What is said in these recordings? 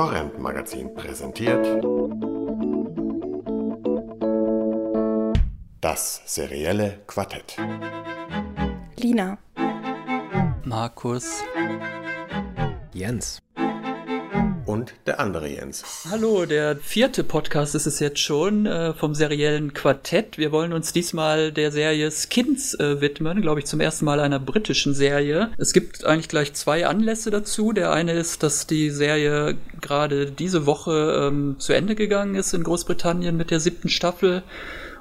Torrent Magazin präsentiert das serielle Quartett. Lina. Markus. Jens und der andere Jens. Hallo, der vierte Podcast ist es jetzt schon äh, vom seriellen Quartett. Wir wollen uns diesmal der Serie Skins äh, widmen, glaube ich, zum ersten Mal einer britischen Serie. Es gibt eigentlich gleich zwei Anlässe dazu. Der eine ist, dass die Serie gerade diese Woche ähm, zu Ende gegangen ist in Großbritannien mit der siebten Staffel.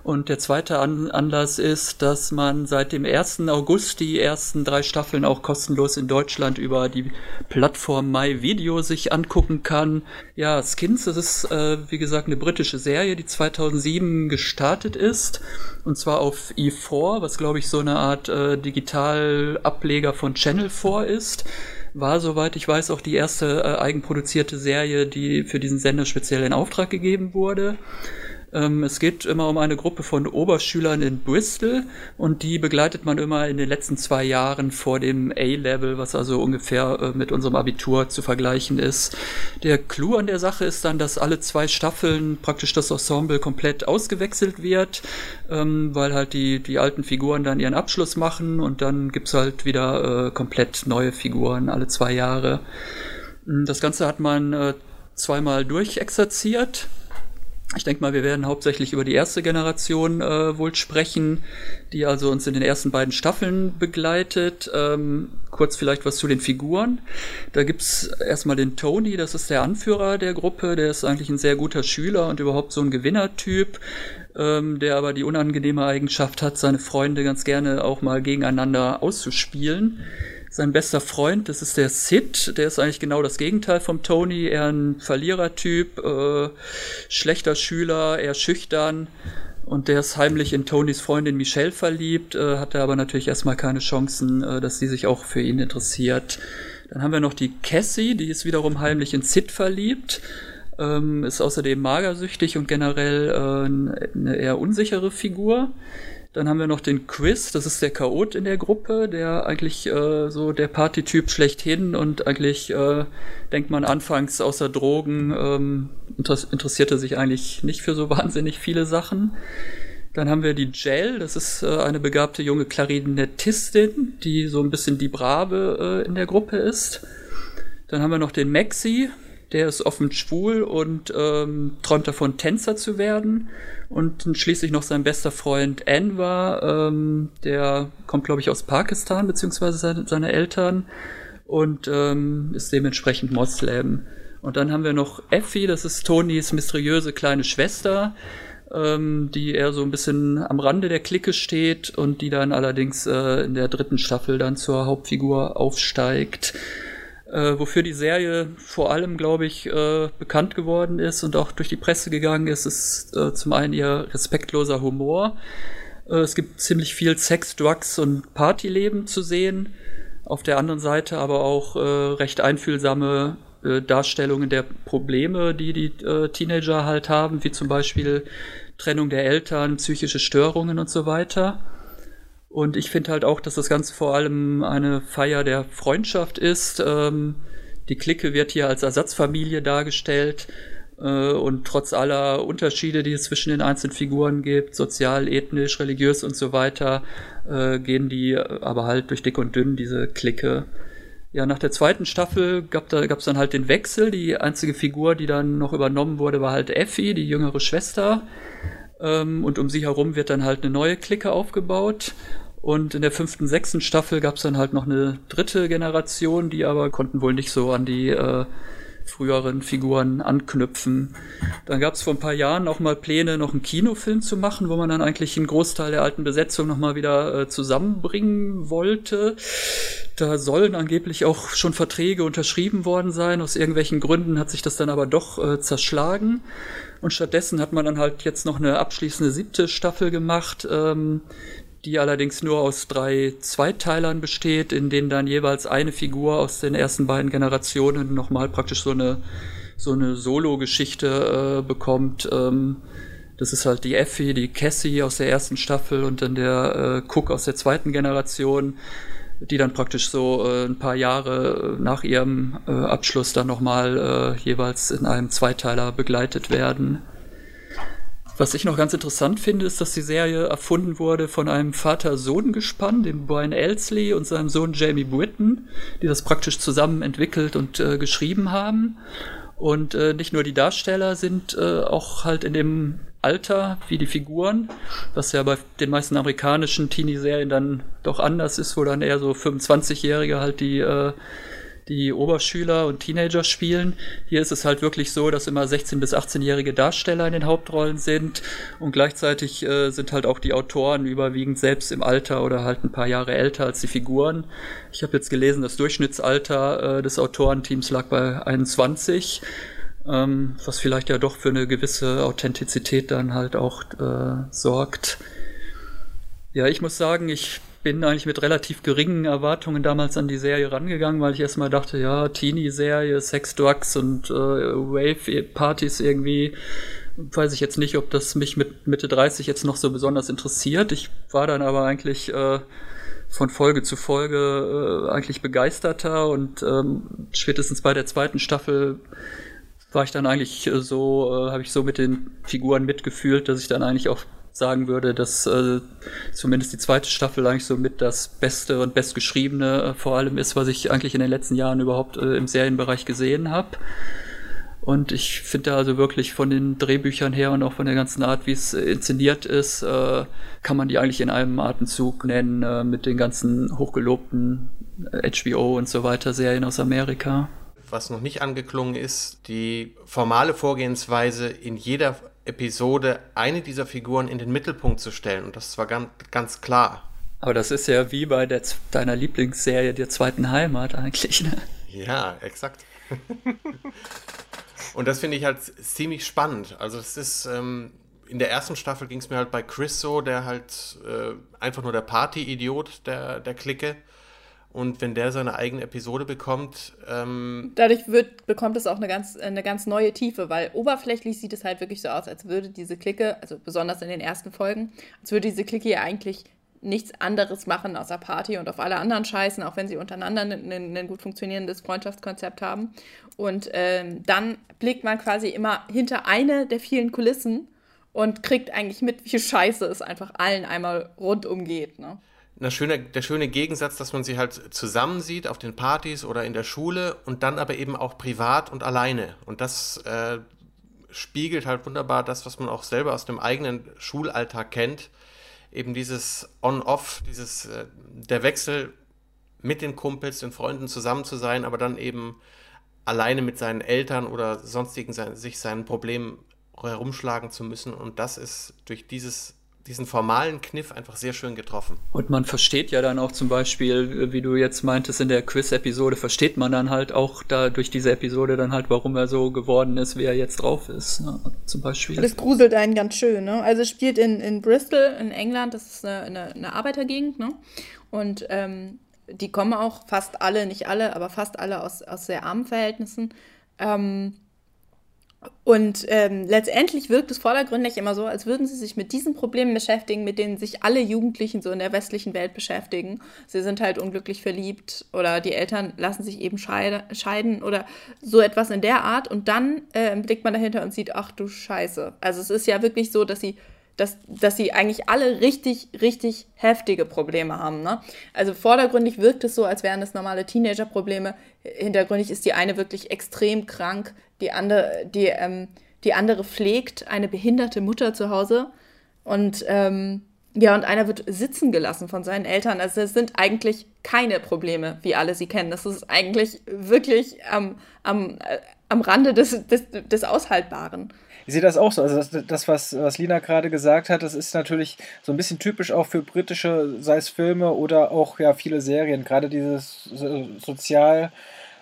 Und der zweite An Anlass ist, dass man seit dem 1. August die ersten drei Staffeln auch kostenlos in Deutschland über die Plattform MyVideo sich angucken kann. Ja, Skins, das ist äh, wie gesagt eine britische Serie, die 2007 gestartet ist. Und zwar auf E4, was glaube ich so eine Art äh, Digitalableger von Channel 4 ist war, soweit ich weiß, auch die erste äh, eigenproduzierte Serie, die für diesen Sender speziell in Auftrag gegeben wurde. Ähm, es geht immer um eine Gruppe von Oberschülern in Bristol und die begleitet man immer in den letzten zwei Jahren vor dem A-Level, was also ungefähr äh, mit unserem Abitur zu vergleichen ist. Der Clou an der Sache ist dann, dass alle zwei Staffeln praktisch das Ensemble komplett ausgewechselt wird, ähm, weil halt die, die alten Figuren dann ihren Abschluss machen und dann gibt's halt wieder äh, komplett neue Figuren alle zwei Jahre. Das Ganze hat man äh, zweimal durchexerziert ich denke mal, wir werden hauptsächlich über die erste Generation äh, wohl sprechen, die also uns in den ersten beiden Staffeln begleitet. Ähm, kurz vielleicht was zu den Figuren. Da gibt's erstmal den Tony, das ist der Anführer der Gruppe, der ist eigentlich ein sehr guter Schüler und überhaupt so ein Gewinnertyp, ähm, der aber die unangenehme Eigenschaft hat, seine Freunde ganz gerne auch mal gegeneinander auszuspielen. Sein bester Freund, das ist der Sid, der ist eigentlich genau das Gegenteil vom Tony, eher ein Verlierertyp, äh, schlechter Schüler, eher schüchtern. Und der ist heimlich in Tonys Freundin Michelle verliebt, äh, hatte aber natürlich erstmal keine Chancen, äh, dass sie sich auch für ihn interessiert. Dann haben wir noch die Cassie, die ist wiederum heimlich in Sid verliebt, ähm, ist außerdem magersüchtig und generell äh, eine eher unsichere Figur. Dann haben wir noch den Chris, das ist der Chaot in der Gruppe, der eigentlich äh, so der Partytyp schlechthin und eigentlich äh, denkt man anfangs außer Drogen ähm, interessierte sich eigentlich nicht für so wahnsinnig viele Sachen. Dann haben wir die Jell, das ist äh, eine begabte junge Klarinettistin, die so ein bisschen die Brave äh, in der Gruppe ist. Dann haben wir noch den Maxi, der ist offen schwul und ähm, träumt davon, Tänzer zu werden. Und schließlich noch sein bester Freund Anwar, ähm, der kommt, glaube ich, aus Pakistan, beziehungsweise seine, seine Eltern, und ähm, ist dementsprechend Moslem. Und dann haben wir noch Effie, das ist Tonys mysteriöse kleine Schwester, ähm, die eher so ein bisschen am Rande der Clique steht und die dann allerdings äh, in der dritten Staffel dann zur Hauptfigur aufsteigt. Äh, wofür die Serie vor allem, glaube ich, äh, bekannt geworden ist und auch durch die Presse gegangen ist, ist äh, zum einen ihr respektloser Humor. Äh, es gibt ziemlich viel Sex, Drugs und Partyleben zu sehen. Auf der anderen Seite aber auch äh, recht einfühlsame äh, Darstellungen der Probleme, die die Teenager halt haben, wie zum Beispiel Trennung der Eltern, psychische Störungen und so weiter. Und ich finde halt auch, dass das Ganze vor allem eine Feier der Freundschaft ist. Ähm, die Clique wird hier als Ersatzfamilie dargestellt. Äh, und trotz aller Unterschiede, die es zwischen den einzelnen Figuren gibt, sozial, ethnisch, religiös und so weiter, äh, gehen die aber halt durch dick und dünn, diese Clique. Ja, nach der zweiten Staffel gab es gab's dann halt den Wechsel. Die einzige Figur, die dann noch übernommen wurde, war halt Effie, die jüngere Schwester. Ähm, und um sie herum wird dann halt eine neue Clique aufgebaut. Und in der fünften, sechsten Staffel gab es dann halt noch eine dritte Generation, die aber konnten wohl nicht so an die äh, früheren Figuren anknüpfen. Dann gab es vor ein paar Jahren auch mal Pläne, noch einen Kinofilm zu machen, wo man dann eigentlich einen Großteil der alten Besetzung nochmal wieder äh, zusammenbringen wollte. Da sollen angeblich auch schon Verträge unterschrieben worden sein. Aus irgendwelchen Gründen hat sich das dann aber doch äh, zerschlagen. Und stattdessen hat man dann halt jetzt noch eine abschließende siebte Staffel gemacht, ähm, die allerdings nur aus drei Zweiteilern besteht, in denen dann jeweils eine Figur aus den ersten beiden Generationen nochmal praktisch so eine, so eine Solo-Geschichte äh, bekommt. Ähm, das ist halt die Effie, die Cassie aus der ersten Staffel und dann der äh, Cook aus der zweiten Generation. Die dann praktisch so äh, ein paar Jahre nach ihrem äh, Abschluss dann nochmal äh, jeweils in einem Zweiteiler begleitet werden. Was ich noch ganz interessant finde, ist, dass die Serie erfunden wurde von einem Vater-Sohn-Gespann, dem Brian Elsley und seinem Sohn Jamie Britton, die das praktisch zusammen entwickelt und äh, geschrieben haben. Und äh, nicht nur die Darsteller sind äh, auch halt in dem Alter wie die Figuren, was ja bei den meisten amerikanischen Teenie-Serien dann doch anders ist, wo dann eher so 25-Jährige halt die äh, die Oberschüler und Teenager spielen. Hier ist es halt wirklich so, dass immer 16- bis 18-jährige Darsteller in den Hauptrollen sind und gleichzeitig äh, sind halt auch die Autoren überwiegend selbst im Alter oder halt ein paar Jahre älter als die Figuren. Ich habe jetzt gelesen, das Durchschnittsalter äh, des Autorenteams lag bei 21 ähm, was vielleicht ja doch für eine gewisse Authentizität dann halt auch äh, sorgt. Ja, ich muss sagen, ich bin eigentlich mit relativ geringen Erwartungen damals an die Serie rangegangen, weil ich erstmal dachte, ja, Teenie-Serie, Sex, Drugs und äh, Wave-Partys irgendwie. Weiß ich jetzt nicht, ob das mich mit Mitte 30 jetzt noch so besonders interessiert. Ich war dann aber eigentlich äh, von Folge zu Folge äh, eigentlich begeisterter und ähm, spätestens bei der zweiten Staffel war ich dann eigentlich so, äh, habe ich so mit den Figuren mitgefühlt, dass ich dann eigentlich auch sagen würde, dass äh, zumindest die zweite Staffel eigentlich so mit das Beste und Bestgeschriebene äh, vor allem ist, was ich eigentlich in den letzten Jahren überhaupt äh, im Serienbereich gesehen habe. Und ich finde also wirklich von den Drehbüchern her und auch von der ganzen Art, wie es inszeniert ist, äh, kann man die eigentlich in einem Atemzug nennen äh, mit den ganzen hochgelobten HBO und so weiter Serien aus Amerika. Was noch nicht angeklungen ist, die formale Vorgehensweise in jeder Episode eine dieser Figuren in den Mittelpunkt zu stellen. Und das war ganz, ganz klar. Aber das ist ja wie bei der, deiner Lieblingsserie der zweiten Heimat eigentlich, ne? Ja, exakt. Und das finde ich halt ziemlich spannend. Also es ist, ähm, in der ersten Staffel ging es mir halt bei Chris so, der halt äh, einfach nur der Party-Idiot der, der Clique und wenn der seine eigene Episode bekommt. Ähm Dadurch wird, bekommt es auch eine ganz, eine ganz neue Tiefe, weil oberflächlich sieht es halt wirklich so aus, als würde diese Clique, also besonders in den ersten Folgen, als würde diese Clique ja eigentlich nichts anderes machen außer Party und auf alle anderen scheißen, auch wenn sie untereinander ein, gut funktionierendes Freundschaftskonzept haben. Und ähm, dann blickt man quasi immer hinter eine der vielen Kulissen und kriegt eigentlich mit, wie scheiße es einfach allen einmal rundum geht. Ne? Na, schöne, der schöne Gegensatz, dass man sie halt zusammen sieht auf den Partys oder in der Schule und dann aber eben auch privat und alleine. Und das äh, spiegelt halt wunderbar das, was man auch selber aus dem eigenen Schulalltag kennt. Eben dieses On-Off, dieses äh, der Wechsel mit den Kumpels, den Freunden zusammen zu sein, aber dann eben alleine mit seinen Eltern oder sonstigen sich seinen Problemen herumschlagen zu müssen. Und das ist durch dieses diesen formalen Kniff einfach sehr schön getroffen. Und man versteht ja dann auch zum Beispiel, wie du jetzt meintest in der Quiz-Episode, versteht man dann halt auch da durch diese Episode dann halt, warum er so geworden ist, wie er jetzt drauf ist, ne? zum Beispiel. Das gruselt einen ganz schön, ne? Also es spielt in, in Bristol, in England, das ist eine, eine, eine Arbeitergegend, ne? Und ähm, die kommen auch fast alle, nicht alle, aber fast alle aus, aus sehr armen Verhältnissen. Ähm, und ähm, letztendlich wirkt es vordergründig immer so, als würden sie sich mit diesen Problemen beschäftigen, mit denen sich alle Jugendlichen so in der westlichen Welt beschäftigen. Sie sind halt unglücklich verliebt oder die Eltern lassen sich eben scheide, scheiden oder so etwas in der Art. Und dann äh, blickt man dahinter und sieht, ach du Scheiße. Also es ist ja wirklich so, dass sie dass, dass sie eigentlich alle richtig, richtig heftige Probleme haben. Ne? Also vordergründig wirkt es so, als wären es normale Teenager-Probleme. Hintergründig ist die eine wirklich extrem krank, die andere, die, ähm, die andere pflegt eine behinderte Mutter zu Hause und ähm, ja, und einer wird sitzen gelassen von seinen Eltern. Also es sind eigentlich keine Probleme, wie alle sie kennen. Das ist eigentlich wirklich am, am, äh, am Rande des, des, des Aushaltbaren. Ich sehe das auch so. Also das, das, was, was Lina gerade gesagt hat, das ist natürlich so ein bisschen typisch auch für britische, sei es Filme oder auch ja viele Serien. Gerade dieses sozial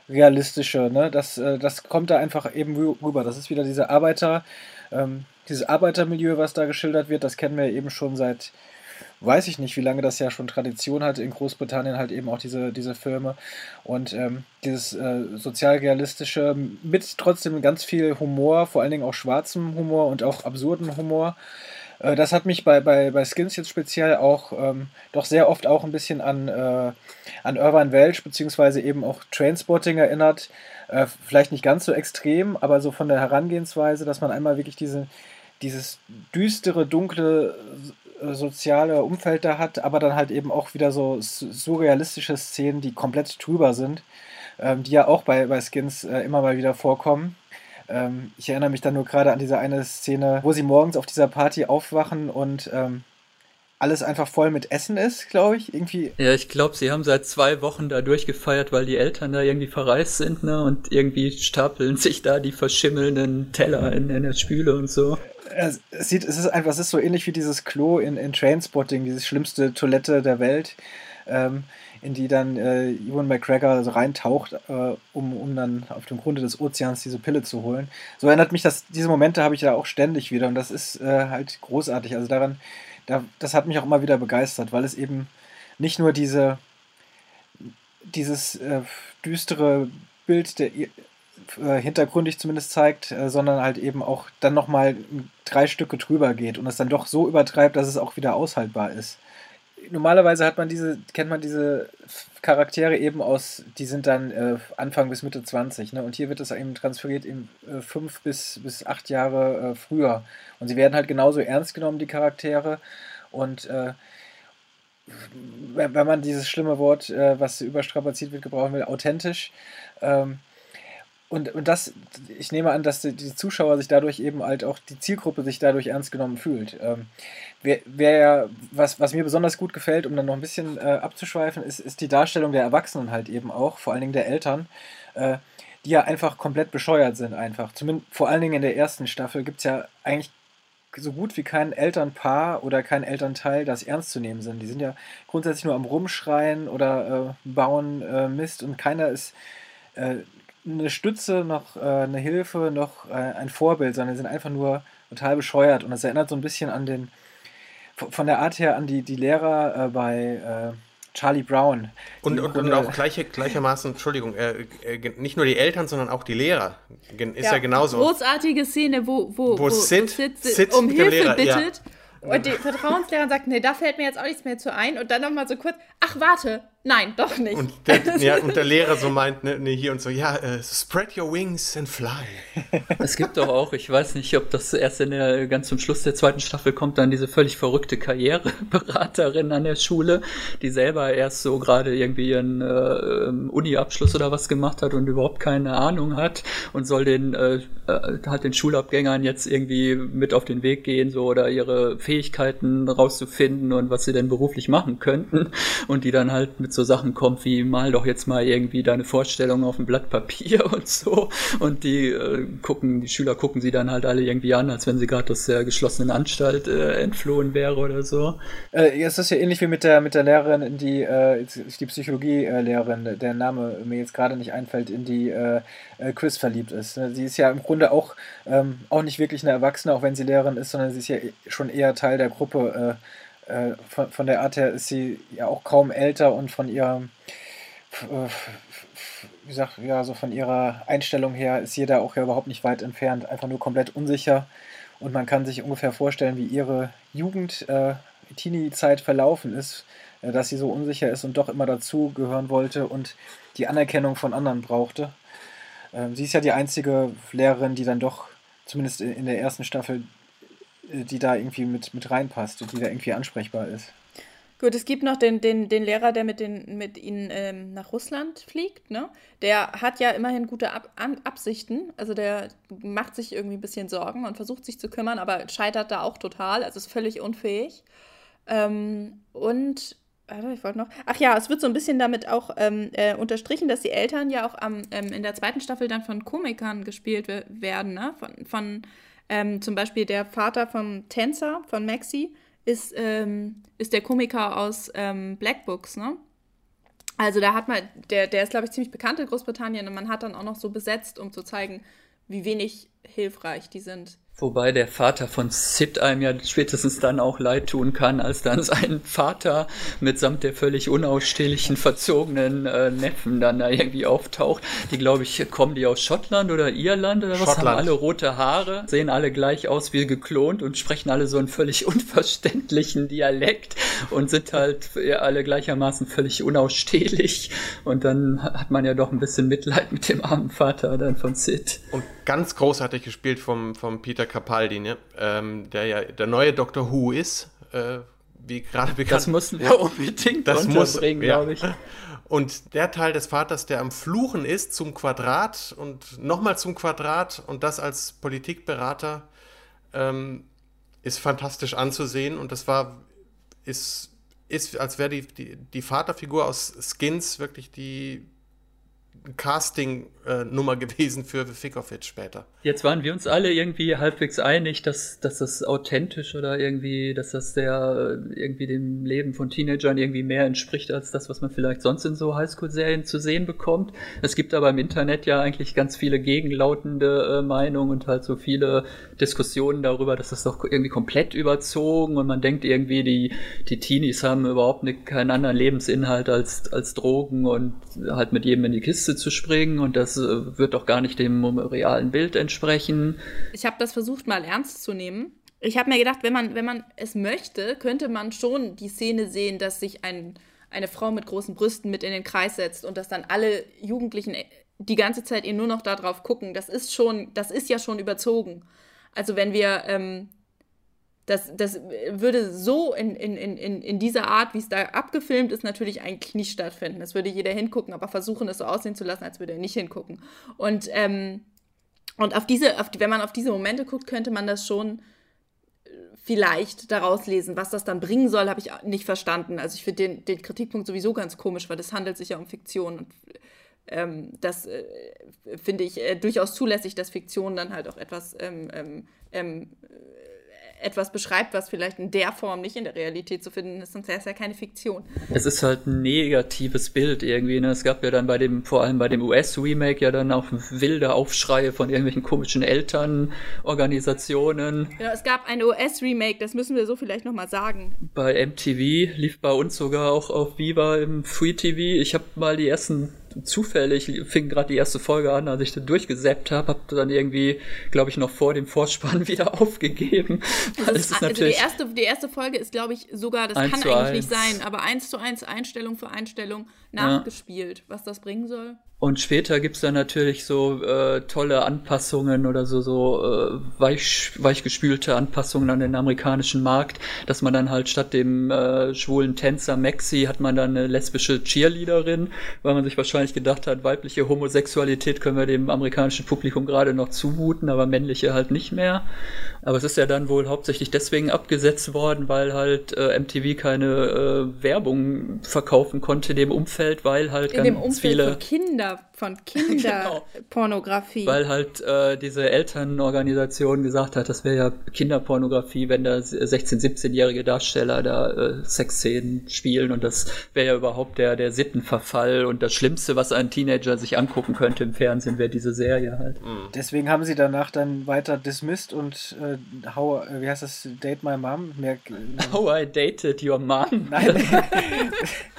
realistische, ne? Das, äh, das kommt da einfach eben rüber. Das ist wieder diese Arbeiter, ähm, dieses Arbeitermilieu, was da geschildert wird. Das kennen wir eben schon seit weiß ich nicht, wie lange das ja schon Tradition hat in Großbritannien, halt eben auch diese, diese Filme. Und ähm, dieses äh, sozialrealistische mit trotzdem ganz viel Humor, vor allen Dingen auch schwarzem Humor und auch absurden Humor. Äh, das hat mich bei, bei, bei Skins jetzt speziell auch ähm, doch sehr oft auch ein bisschen an, äh, an Irvine Welch beziehungsweise eben auch Trainspotting erinnert. Äh, vielleicht nicht ganz so extrem, aber so von der Herangehensweise, dass man einmal wirklich diese, dieses düstere, dunkle soziale Umfeld da hat, aber dann halt eben auch wieder so surrealistische Szenen, die komplett drüber sind, ähm, die ja auch bei, bei Skins äh, immer mal wieder vorkommen. Ähm, ich erinnere mich dann nur gerade an diese eine Szene, wo sie morgens auf dieser Party aufwachen und ähm, alles einfach voll mit Essen ist, glaube ich. Irgendwie. Ja, ich glaube, sie haben seit zwei Wochen da durchgefeiert, weil die Eltern da irgendwie verreist sind, ne? Und irgendwie stapeln sich da die verschimmelnden Teller in, in der Spüle und so. Es, sieht, es ist einfach, es ist so ähnlich wie dieses Klo in, in Trainspotting, diese schlimmste Toilette der Welt. Ähm, in die dann äh, Ewan McGregor so reintaucht, äh, um, um dann auf dem Grunde des Ozeans diese Pille zu holen. So erinnert mich das, diese Momente habe ich ja auch ständig wieder und das ist äh, halt großartig. Also daran, da, das hat mich auch immer wieder begeistert, weil es eben nicht nur diese, dieses äh, düstere Bild der äh, hintergründig zumindest zeigt, äh, sondern halt eben auch dann nochmal drei Stücke drüber geht und es dann doch so übertreibt, dass es auch wieder aushaltbar ist normalerweise hat man diese, kennt man diese Charaktere eben aus, die sind dann äh, Anfang bis Mitte 20, ne? Und hier wird es eben transferiert in äh, fünf bis, bis acht Jahre äh, früher. Und sie werden halt genauso ernst genommen, die Charaktere. Und äh, wenn man dieses schlimme Wort, äh, was überstrapaziert wird, gebrauchen will, authentisch, ähm, und, und das, ich nehme an, dass die, Zuschauer sich dadurch eben halt auch, die Zielgruppe sich dadurch ernst genommen fühlt. Ähm, wer, wer ja, was, was mir besonders gut gefällt, um dann noch ein bisschen äh, abzuschweifen, ist, ist die Darstellung der Erwachsenen halt eben auch, vor allen Dingen der Eltern, äh, die ja einfach komplett bescheuert sind einfach. Zumindest vor allen Dingen in der ersten Staffel gibt es ja eigentlich so gut wie kein Elternpaar oder kein Elternteil, das ernst zu nehmen sind. Die sind ja grundsätzlich nur am Rumschreien oder äh, bauen äh, Mist und keiner ist äh, eine Stütze, noch äh, eine Hilfe, noch äh, ein Vorbild, sondern sie sind einfach nur total bescheuert. Und das erinnert so ein bisschen an den, von der Art her an die, die Lehrer äh, bei äh, Charlie Brown. Und, und, und, auch gleiche, gleichermaßen, Entschuldigung, äh, äh, nicht nur die Eltern, sondern auch die Lehrer. Ist ja, ja genauso. Großartige Szene, wo, wo, wo, wo Sid, Sid, Sid um Hilfe bittet. Ja. Und die Vertrauenslehrerin sagt, nee, da fällt mir jetzt auch nichts mehr zu ein. Und dann nochmal so kurz, ach warte, Nein, doch nicht. Und der, ja, und der Lehrer so meint, ne, ne, hier und so, ja, uh, spread your wings and fly. Es gibt doch auch, ich weiß nicht, ob das erst in der, ganz zum Schluss der zweiten Staffel kommt, dann diese völlig verrückte Karriereberaterin an der Schule, die selber erst so gerade irgendwie ihren äh, Uni-Abschluss oder was gemacht hat und überhaupt keine Ahnung hat und soll den, äh, äh, halt den Schulabgängern jetzt irgendwie mit auf den Weg gehen, so oder ihre Fähigkeiten rauszufinden und was sie denn beruflich machen könnten und die dann halt mit so Sachen kommt wie mal doch jetzt mal irgendwie deine Vorstellung auf ein Blatt Papier und so. Und die äh, gucken, die Schüler gucken sie dann halt alle irgendwie an, als wenn sie gerade aus der geschlossenen Anstalt äh, entflohen wäre oder so. Äh, es ist ja ähnlich wie mit der mit der Lehrerin, die äh, die Psychologie-Lehrerin, der Name mir jetzt gerade nicht einfällt, in die äh, äh, Chris verliebt ist. Sie ist ja im Grunde auch ähm, auch nicht wirklich eine Erwachsene, auch wenn sie Lehrerin ist, sondern sie ist ja schon eher Teil der Gruppe äh, von, von, der Art her ist sie ja auch kaum älter und von ihrer, äh, wie gesagt, ja, so von ihrer Einstellung her ist sie da auch ja überhaupt nicht weit entfernt, einfach nur komplett unsicher. Und man kann sich ungefähr vorstellen, wie ihre Jugend, äh, Teenie-Zeit verlaufen ist, äh, dass sie so unsicher ist und doch immer dazugehören wollte und die Anerkennung von anderen brauchte. Ähm, sie ist ja die einzige Lehrerin, die dann doch, zumindest in der ersten Staffel, äh, die da irgendwie mit, mit reinpasst und die da irgendwie ansprechbar ist. Gut, es gibt noch den, den, den Lehrer, der mit, den, mit ihnen ähm, nach Russland fliegt. Ne? Der hat ja immerhin gute Ab An Absichten. Also der macht sich irgendwie ein bisschen Sorgen und versucht sich zu kümmern, aber scheitert da auch total. Also ist völlig unfähig. Ähm, und, warte, ich wollte noch. Ach ja, es wird so ein bisschen damit auch ähm, äh, unterstrichen, dass die Eltern ja auch am, ähm, in der zweiten Staffel dann von Komikern gespielt werden. Ne? Von. von ähm, zum Beispiel der Vater vom Tänzer, von Maxi, ist, ähm, ist der Komiker aus ähm, Black Books, ne? Also da hat man, der, der ist, glaube ich, ziemlich bekannt in Großbritannien und man hat dann auch noch so besetzt, um zu zeigen, wie wenig hilfreich die sind Wobei der Vater von Sid einem ja spätestens dann auch leid tun kann, als dann sein Vater mitsamt der völlig unausstehlichen, verzogenen äh, Neffen dann da irgendwie auftaucht. Die, glaube ich, kommen die aus Schottland oder Irland oder was? Schottland. Haben alle rote Haare, sehen alle gleich aus wie geklont und sprechen alle so einen völlig unverständlichen Dialekt und sind halt alle gleichermaßen völlig unausstehlich. Und dann hat man ja doch ein bisschen Mitleid mit dem armen Vater dann von Sid. Und ganz großartig gespielt vom, vom Peter Capaldi, ne? ähm, der ja der neue Doctor Who ist, äh, wie gerade bekannt. Das mussten wir unbedingt das muss, unterbringen, ja. glaube ich. Und der Teil des Vaters, der am Fluchen ist, zum Quadrat und nochmal zum Quadrat und das als Politikberater, ähm, ist fantastisch anzusehen. Und das war, ist, ist als wäre die, die, die Vaterfigur aus Skins wirklich die Casting-Nummer gewesen für Fickovic später. Jetzt waren wir uns alle irgendwie halbwegs einig, dass, dass das authentisch oder irgendwie, dass das der irgendwie dem Leben von Teenagern irgendwie mehr entspricht als das, was man vielleicht sonst in so Highschool-Serien zu sehen bekommt. Es gibt aber im Internet ja eigentlich ganz viele gegenlautende äh, Meinungen und halt so viele Diskussionen darüber, dass das doch irgendwie komplett überzogen und man denkt irgendwie, die, die Teenies haben überhaupt nicht, keinen anderen Lebensinhalt als, als Drogen und halt mit jedem in die Kiste zu springen und das wird doch gar nicht dem realen Bild entsprechen. Ich habe das versucht mal ernst zu nehmen. Ich habe mir gedacht, wenn man, wenn man es möchte, könnte man schon die Szene sehen, dass sich ein, eine Frau mit großen Brüsten mit in den Kreis setzt und dass dann alle Jugendlichen die ganze Zeit ihr nur noch darauf gucken. Das ist schon, das ist ja schon überzogen. Also wenn wir, ähm, das, das würde so in, in, in, in dieser Art, wie es da abgefilmt ist, natürlich eigentlich nicht stattfinden. Das würde jeder hingucken, aber versuchen, es so aussehen zu lassen, als würde er nicht hingucken. Und, ähm, und auf diese, auf wenn man auf diese Momente guckt, könnte man das schon vielleicht daraus lesen. Was das dann bringen soll, habe ich nicht verstanden. Also ich finde den, den Kritikpunkt sowieso ganz komisch, weil es handelt sich ja um Fiktion. Und ähm, das äh, finde ich äh, durchaus zulässig, dass Fiktion dann halt auch etwas ähm, ähm, ähm etwas beschreibt, was vielleicht in der Form nicht in der Realität zu finden ist, sonst wäre es ja keine Fiktion. Es ist halt ein negatives Bild irgendwie. Ne? Es gab ja dann bei dem, vor allem bei dem US-Remake ja dann auch wilde Aufschreie von irgendwelchen komischen Elternorganisationen. Ja, es gab ein US-Remake, das müssen wir so vielleicht nochmal sagen. Bei MTV lief bei uns sogar auch auf Viva im Free TV. Ich habe mal die ersten zufällig fing gerade die erste Folge an, als ich da durchgesäppt habe, habe dann irgendwie, glaube ich, noch vor dem Vorspann wieder aufgegeben. Das ist, ist also die erste, die erste Folge ist, glaube ich, sogar, das kann eigentlich eins. nicht sein, aber eins zu eins Einstellung für Einstellung nachgespielt. Ja. Was das bringen soll? Und später gibt's dann natürlich so äh, tolle Anpassungen oder so, so äh, weich, weichgespülte Anpassungen an den amerikanischen Markt, dass man dann halt statt dem äh, schwulen Tänzer Maxi hat man dann eine lesbische Cheerleaderin, weil man sich wahrscheinlich gedacht hat, weibliche Homosexualität können wir dem amerikanischen Publikum gerade noch zumuten, aber männliche halt nicht mehr. Aber es ist ja dann wohl hauptsächlich deswegen abgesetzt worden, weil halt äh, MTV keine äh, Werbung verkaufen konnte in dem Umfeld, weil halt in ganz dem Umfeld viele Kinder von Kinderpornografie. Genau. Weil halt äh, diese Elternorganisation gesagt hat, das wäre ja Kinderpornografie, wenn da 16-, 17-jährige Darsteller da äh, Sexszenen spielen und das wäre ja überhaupt der, der Sittenverfall und das Schlimmste, was ein Teenager sich angucken könnte im Fernsehen, wäre diese Serie halt. Mhm. Deswegen haben sie danach dann weiter dismissed und äh, how, äh, wie heißt das, Date My Mom? Mehr, how I Dated Your Mom. Nein.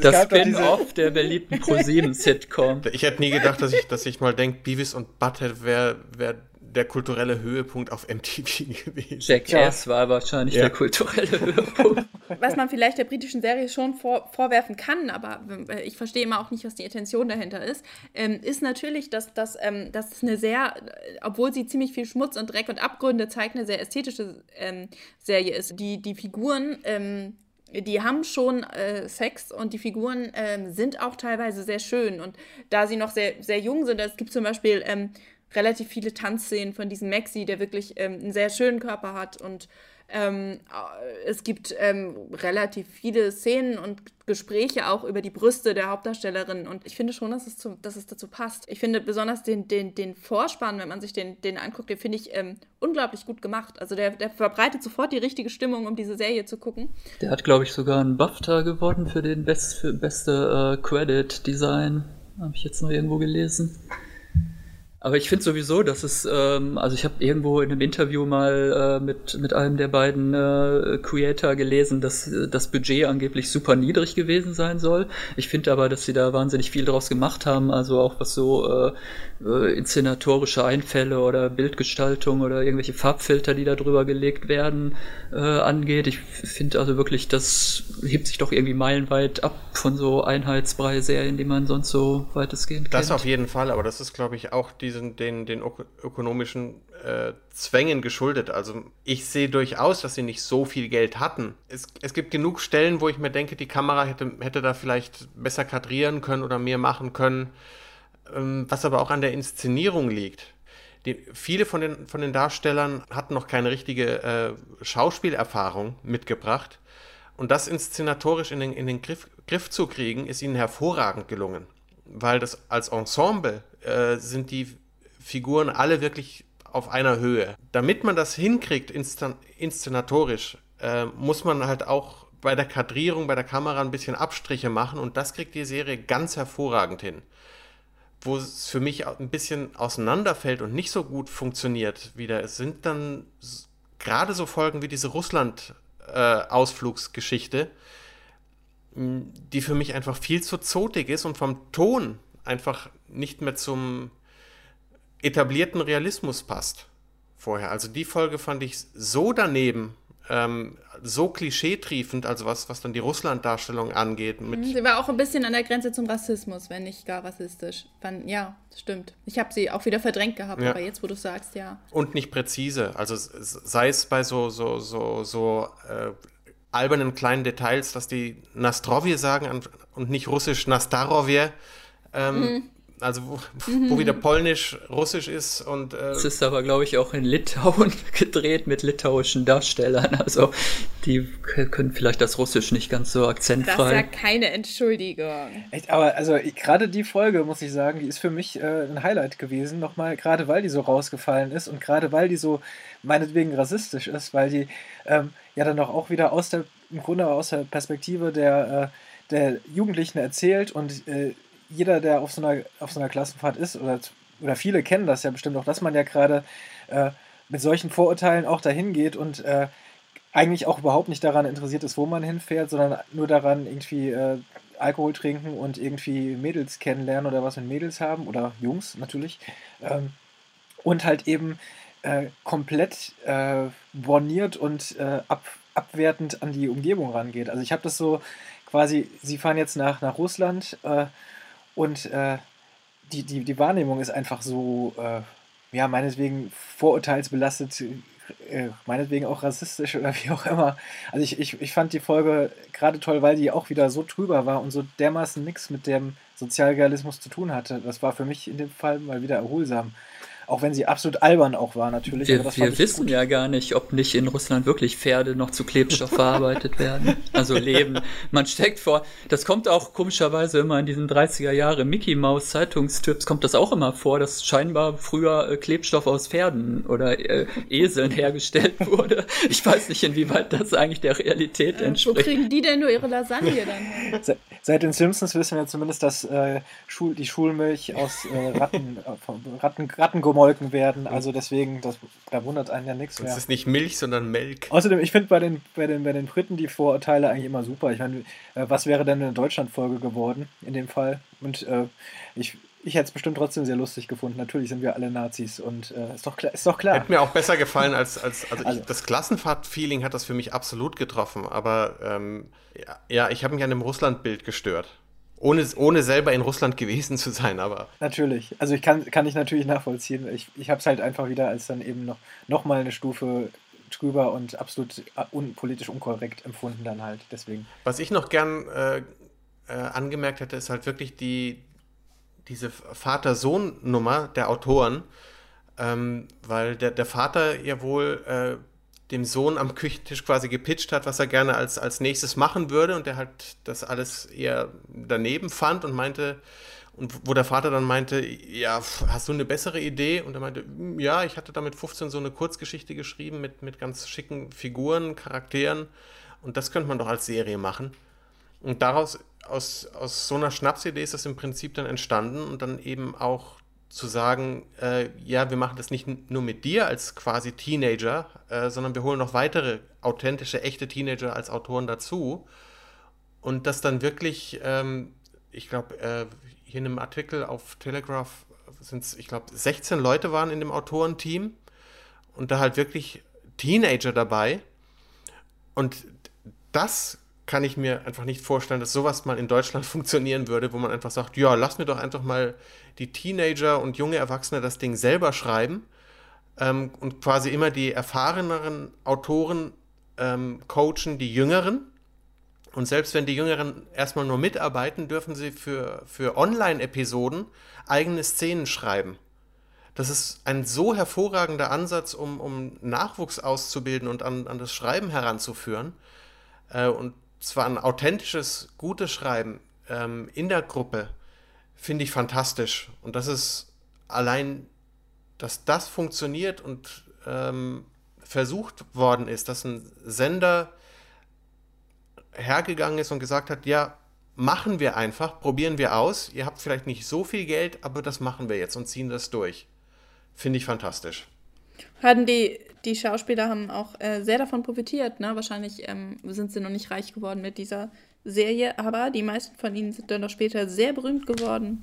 das Spin-off der beliebten ProSieben-Sitcom. Ich hätte nie gedacht, dass ich, dass ich mal denke, Beavis und Butthead wäre wär der kulturelle Höhepunkt auf MTV gewesen. Jackass ja. war wahrscheinlich ja. der kulturelle Höhepunkt. Was man vielleicht der britischen Serie schon vor, vorwerfen kann, aber äh, ich verstehe immer auch nicht, was die Intention dahinter ist, ähm, ist natürlich, dass, dass, ähm, dass es eine sehr, obwohl sie ziemlich viel Schmutz und Dreck und Abgründe zeigt, eine sehr ästhetische ähm, Serie ist. Die, die Figuren ähm, die haben schon äh, Sex und die Figuren ähm, sind auch teilweise sehr schön. Und da sie noch sehr, sehr jung sind, es gibt zum Beispiel ähm, relativ viele Tanzszenen von diesem Maxi, der wirklich ähm, einen sehr schönen Körper hat und ähm, äh, es gibt ähm, relativ viele Szenen und Gespräche auch über die Brüste der Hauptdarstellerin. Und ich finde schon, dass es, zu, dass es dazu passt. Ich finde besonders den, den, den Vorspann, wenn man sich den, den anguckt, den finde ich ähm, unglaublich gut gemacht. Also der, der verbreitet sofort die richtige Stimmung, um diese Serie zu gucken. Der hat, glaube ich, sogar einen BAFTA gewonnen für den Best, für beste äh, Credit-Design. Habe ich jetzt noch irgendwo gelesen. Aber ich finde sowieso, dass es, ähm, also ich habe irgendwo in einem Interview mal äh, mit, mit einem der beiden äh, Creator gelesen, dass äh, das Budget angeblich super niedrig gewesen sein soll. Ich finde aber, dass sie da wahnsinnig viel draus gemacht haben, also auch was so äh, äh, inszenatorische Einfälle oder Bildgestaltung oder irgendwelche Farbfilter, die da drüber gelegt werden, äh, angeht. Ich finde also wirklich, das hebt sich doch irgendwie meilenweit ab von so Einheitsbrei-Serien, die man sonst so weitestgehend kennt. Das auf jeden Fall, aber das ist, glaube ich, auch die diesen, den, den ökonomischen äh, Zwängen geschuldet. Also ich sehe durchaus, dass sie nicht so viel Geld hatten. Es, es gibt genug Stellen, wo ich mir denke, die Kamera hätte, hätte da vielleicht besser kadrieren können oder mehr machen können, ähm, was aber auch an der Inszenierung liegt. Die, viele von den, von den Darstellern hatten noch keine richtige äh, Schauspielerfahrung mitgebracht. Und das inszenatorisch in den, in den Griff, Griff zu kriegen, ist ihnen hervorragend gelungen. Weil das als Ensemble äh, sind die Figuren alle wirklich auf einer Höhe. Damit man das hinkriegt, inszenatorisch, äh, muss man halt auch bei der Kadrierung, bei der Kamera ein bisschen Abstriche machen und das kriegt die Serie ganz hervorragend hin. Wo es für mich ein bisschen auseinanderfällt und nicht so gut funktioniert wieder, es sind dann gerade so Folgen wie diese Russland-Ausflugsgeschichte, äh, die für mich einfach viel zu zotig ist und vom Ton einfach nicht mehr zum etablierten Realismus passt vorher. Also die Folge fand ich so daneben, ähm, so klischeetriefend, also was, was dann die Russland-Darstellung angeht. Mit mhm, sie war auch ein bisschen an der Grenze zum Rassismus, wenn nicht gar rassistisch. Fand, ja, stimmt. Ich habe sie auch wieder verdrängt gehabt, ja. aber jetzt, wo du sagst, ja. Und nicht präzise. Also sei es bei so, so, so, so äh, albernen kleinen Details, dass die Nastrovje sagen und nicht russisch Nastarovje. Ähm, mhm. Also wo, mhm. wo wieder Polnisch, Russisch ist und. Äh es ist aber, glaube ich, auch in Litauen gedreht mit litauischen Darstellern. Also die können vielleicht das Russisch nicht ganz so akzentfrei. Das ist ja keine Entschuldigung. Echt, aber also gerade die Folge, muss ich sagen, die ist für mich äh, ein Highlight gewesen. Nochmal, gerade weil die so rausgefallen ist und gerade weil die so meinetwegen rassistisch ist, weil die ähm, ja dann doch auch wieder aus der, im Grunde aus der Perspektive der, äh, der Jugendlichen erzählt und äh, jeder, der auf so einer, auf so einer Klassenfahrt ist, oder, oder viele kennen das ja bestimmt auch, dass man ja gerade äh, mit solchen Vorurteilen auch dahin geht und äh, eigentlich auch überhaupt nicht daran interessiert ist, wo man hinfährt, sondern nur daran, irgendwie äh, Alkohol trinken und irgendwie Mädels kennenlernen oder was mit Mädels haben oder Jungs natürlich. Ähm, und halt eben äh, komplett äh, borniert und äh, ab, abwertend an die Umgebung rangeht. Also ich habe das so quasi, sie fahren jetzt nach, nach Russland äh, und äh, die, die, die Wahrnehmung ist einfach so, äh, ja, meinetwegen vorurteilsbelastet, äh, meinetwegen auch rassistisch oder wie auch immer. Also ich, ich, ich fand die Folge gerade toll, weil die auch wieder so drüber war und so dermaßen nichts mit dem Sozialrealismus zu tun hatte. Das war für mich in dem Fall mal wieder erholsam. Auch wenn sie absolut albern auch war, natürlich. Wir, wir wissen gut. ja gar nicht, ob nicht in Russland wirklich Pferde noch zu Klebstoff verarbeitet werden. Also leben. Man steckt vor. Das kommt auch komischerweise immer in diesen 30er Jahre Mickey Mouse Zeitungstipps kommt das auch immer vor, dass scheinbar früher äh, Klebstoff aus Pferden oder äh, Eseln hergestellt wurde. Ich weiß nicht, inwieweit das eigentlich der Realität äh, entspricht. Wo kriegen die denn nur ihre Lasagne dann? Se seit den Simpsons wissen wir zumindest, dass äh, Schul die Schulmilch aus äh, Ratten, äh, Ratten, Rattengummi gemolken werden. Also deswegen, das, da wundert einen ja nichts mehr. Es ist nicht Milch, sondern Melk. Außerdem, ich finde bei den, bei, den, bei den Briten die Vorurteile eigentlich immer super. Ich meine, äh, was wäre denn eine Deutschland-Folge geworden in dem Fall? Und äh, ich, ich hätte es bestimmt trotzdem sehr lustig gefunden. Natürlich sind wir alle Nazis und äh, ist, doch klar, ist doch klar. Hätte mir auch besser gefallen als, als also, also. Ich, das Klassenfahrt-Feeling hat das für mich absolut getroffen. Aber ähm, ja, ich habe mich an dem Russland-Bild gestört. Ohne, ohne selber in Russland gewesen zu sein, aber. Natürlich. Also ich kann, kann ich natürlich nachvollziehen. Ich, ich habe es halt einfach wieder als dann eben noch, noch mal eine Stufe drüber und absolut un, politisch unkorrekt empfunden dann halt. Deswegen. Was ich noch gern äh, äh, angemerkt hätte, ist halt wirklich die, diese Vater-Sohn-Nummer der Autoren. Ähm, weil der, der Vater ja wohl äh, dem Sohn am Küchentisch quasi gepitcht hat, was er gerne als, als nächstes machen würde und der halt das alles eher daneben fand und meinte, und wo der Vater dann meinte, ja, hast du eine bessere Idee? Und er meinte, ja, ich hatte damit 15 so eine Kurzgeschichte geschrieben mit, mit ganz schicken Figuren, Charakteren und das könnte man doch als Serie machen. Und daraus, aus, aus so einer Schnapsidee ist das im Prinzip dann entstanden und dann eben auch zu sagen, äh, ja, wir machen das nicht nur mit dir als quasi Teenager, äh, sondern wir holen noch weitere authentische, echte Teenager als Autoren dazu. Und das dann wirklich, ähm, ich glaube, äh, hier in einem Artikel auf Telegraph sind es, ich glaube, 16 Leute waren in dem Autorenteam und da halt wirklich Teenager dabei. Und das kann ich mir einfach nicht vorstellen, dass sowas mal in Deutschland funktionieren würde, wo man einfach sagt, ja, lass mir doch einfach mal die Teenager und junge Erwachsene das Ding selber schreiben ähm, und quasi immer die erfahreneren Autoren ähm, coachen die Jüngeren. Und selbst wenn die Jüngeren erstmal nur mitarbeiten, dürfen sie für, für Online-Episoden eigene Szenen schreiben. Das ist ein so hervorragender Ansatz, um, um Nachwuchs auszubilden und an, an das Schreiben heranzuführen. Äh, und zwar ein authentisches, gutes Schreiben ähm, in der Gruppe finde ich fantastisch. Und das ist allein, dass das funktioniert und ähm, versucht worden ist, dass ein Sender hergegangen ist und gesagt hat, ja, machen wir einfach, probieren wir aus. Ihr habt vielleicht nicht so viel Geld, aber das machen wir jetzt und ziehen das durch. Finde ich fantastisch. Hatten die, die Schauspieler haben auch äh, sehr davon profitiert. Ne? Wahrscheinlich ähm, sind sie noch nicht reich geworden mit dieser Serie, aber die meisten von ihnen sind dann noch später sehr berühmt geworden.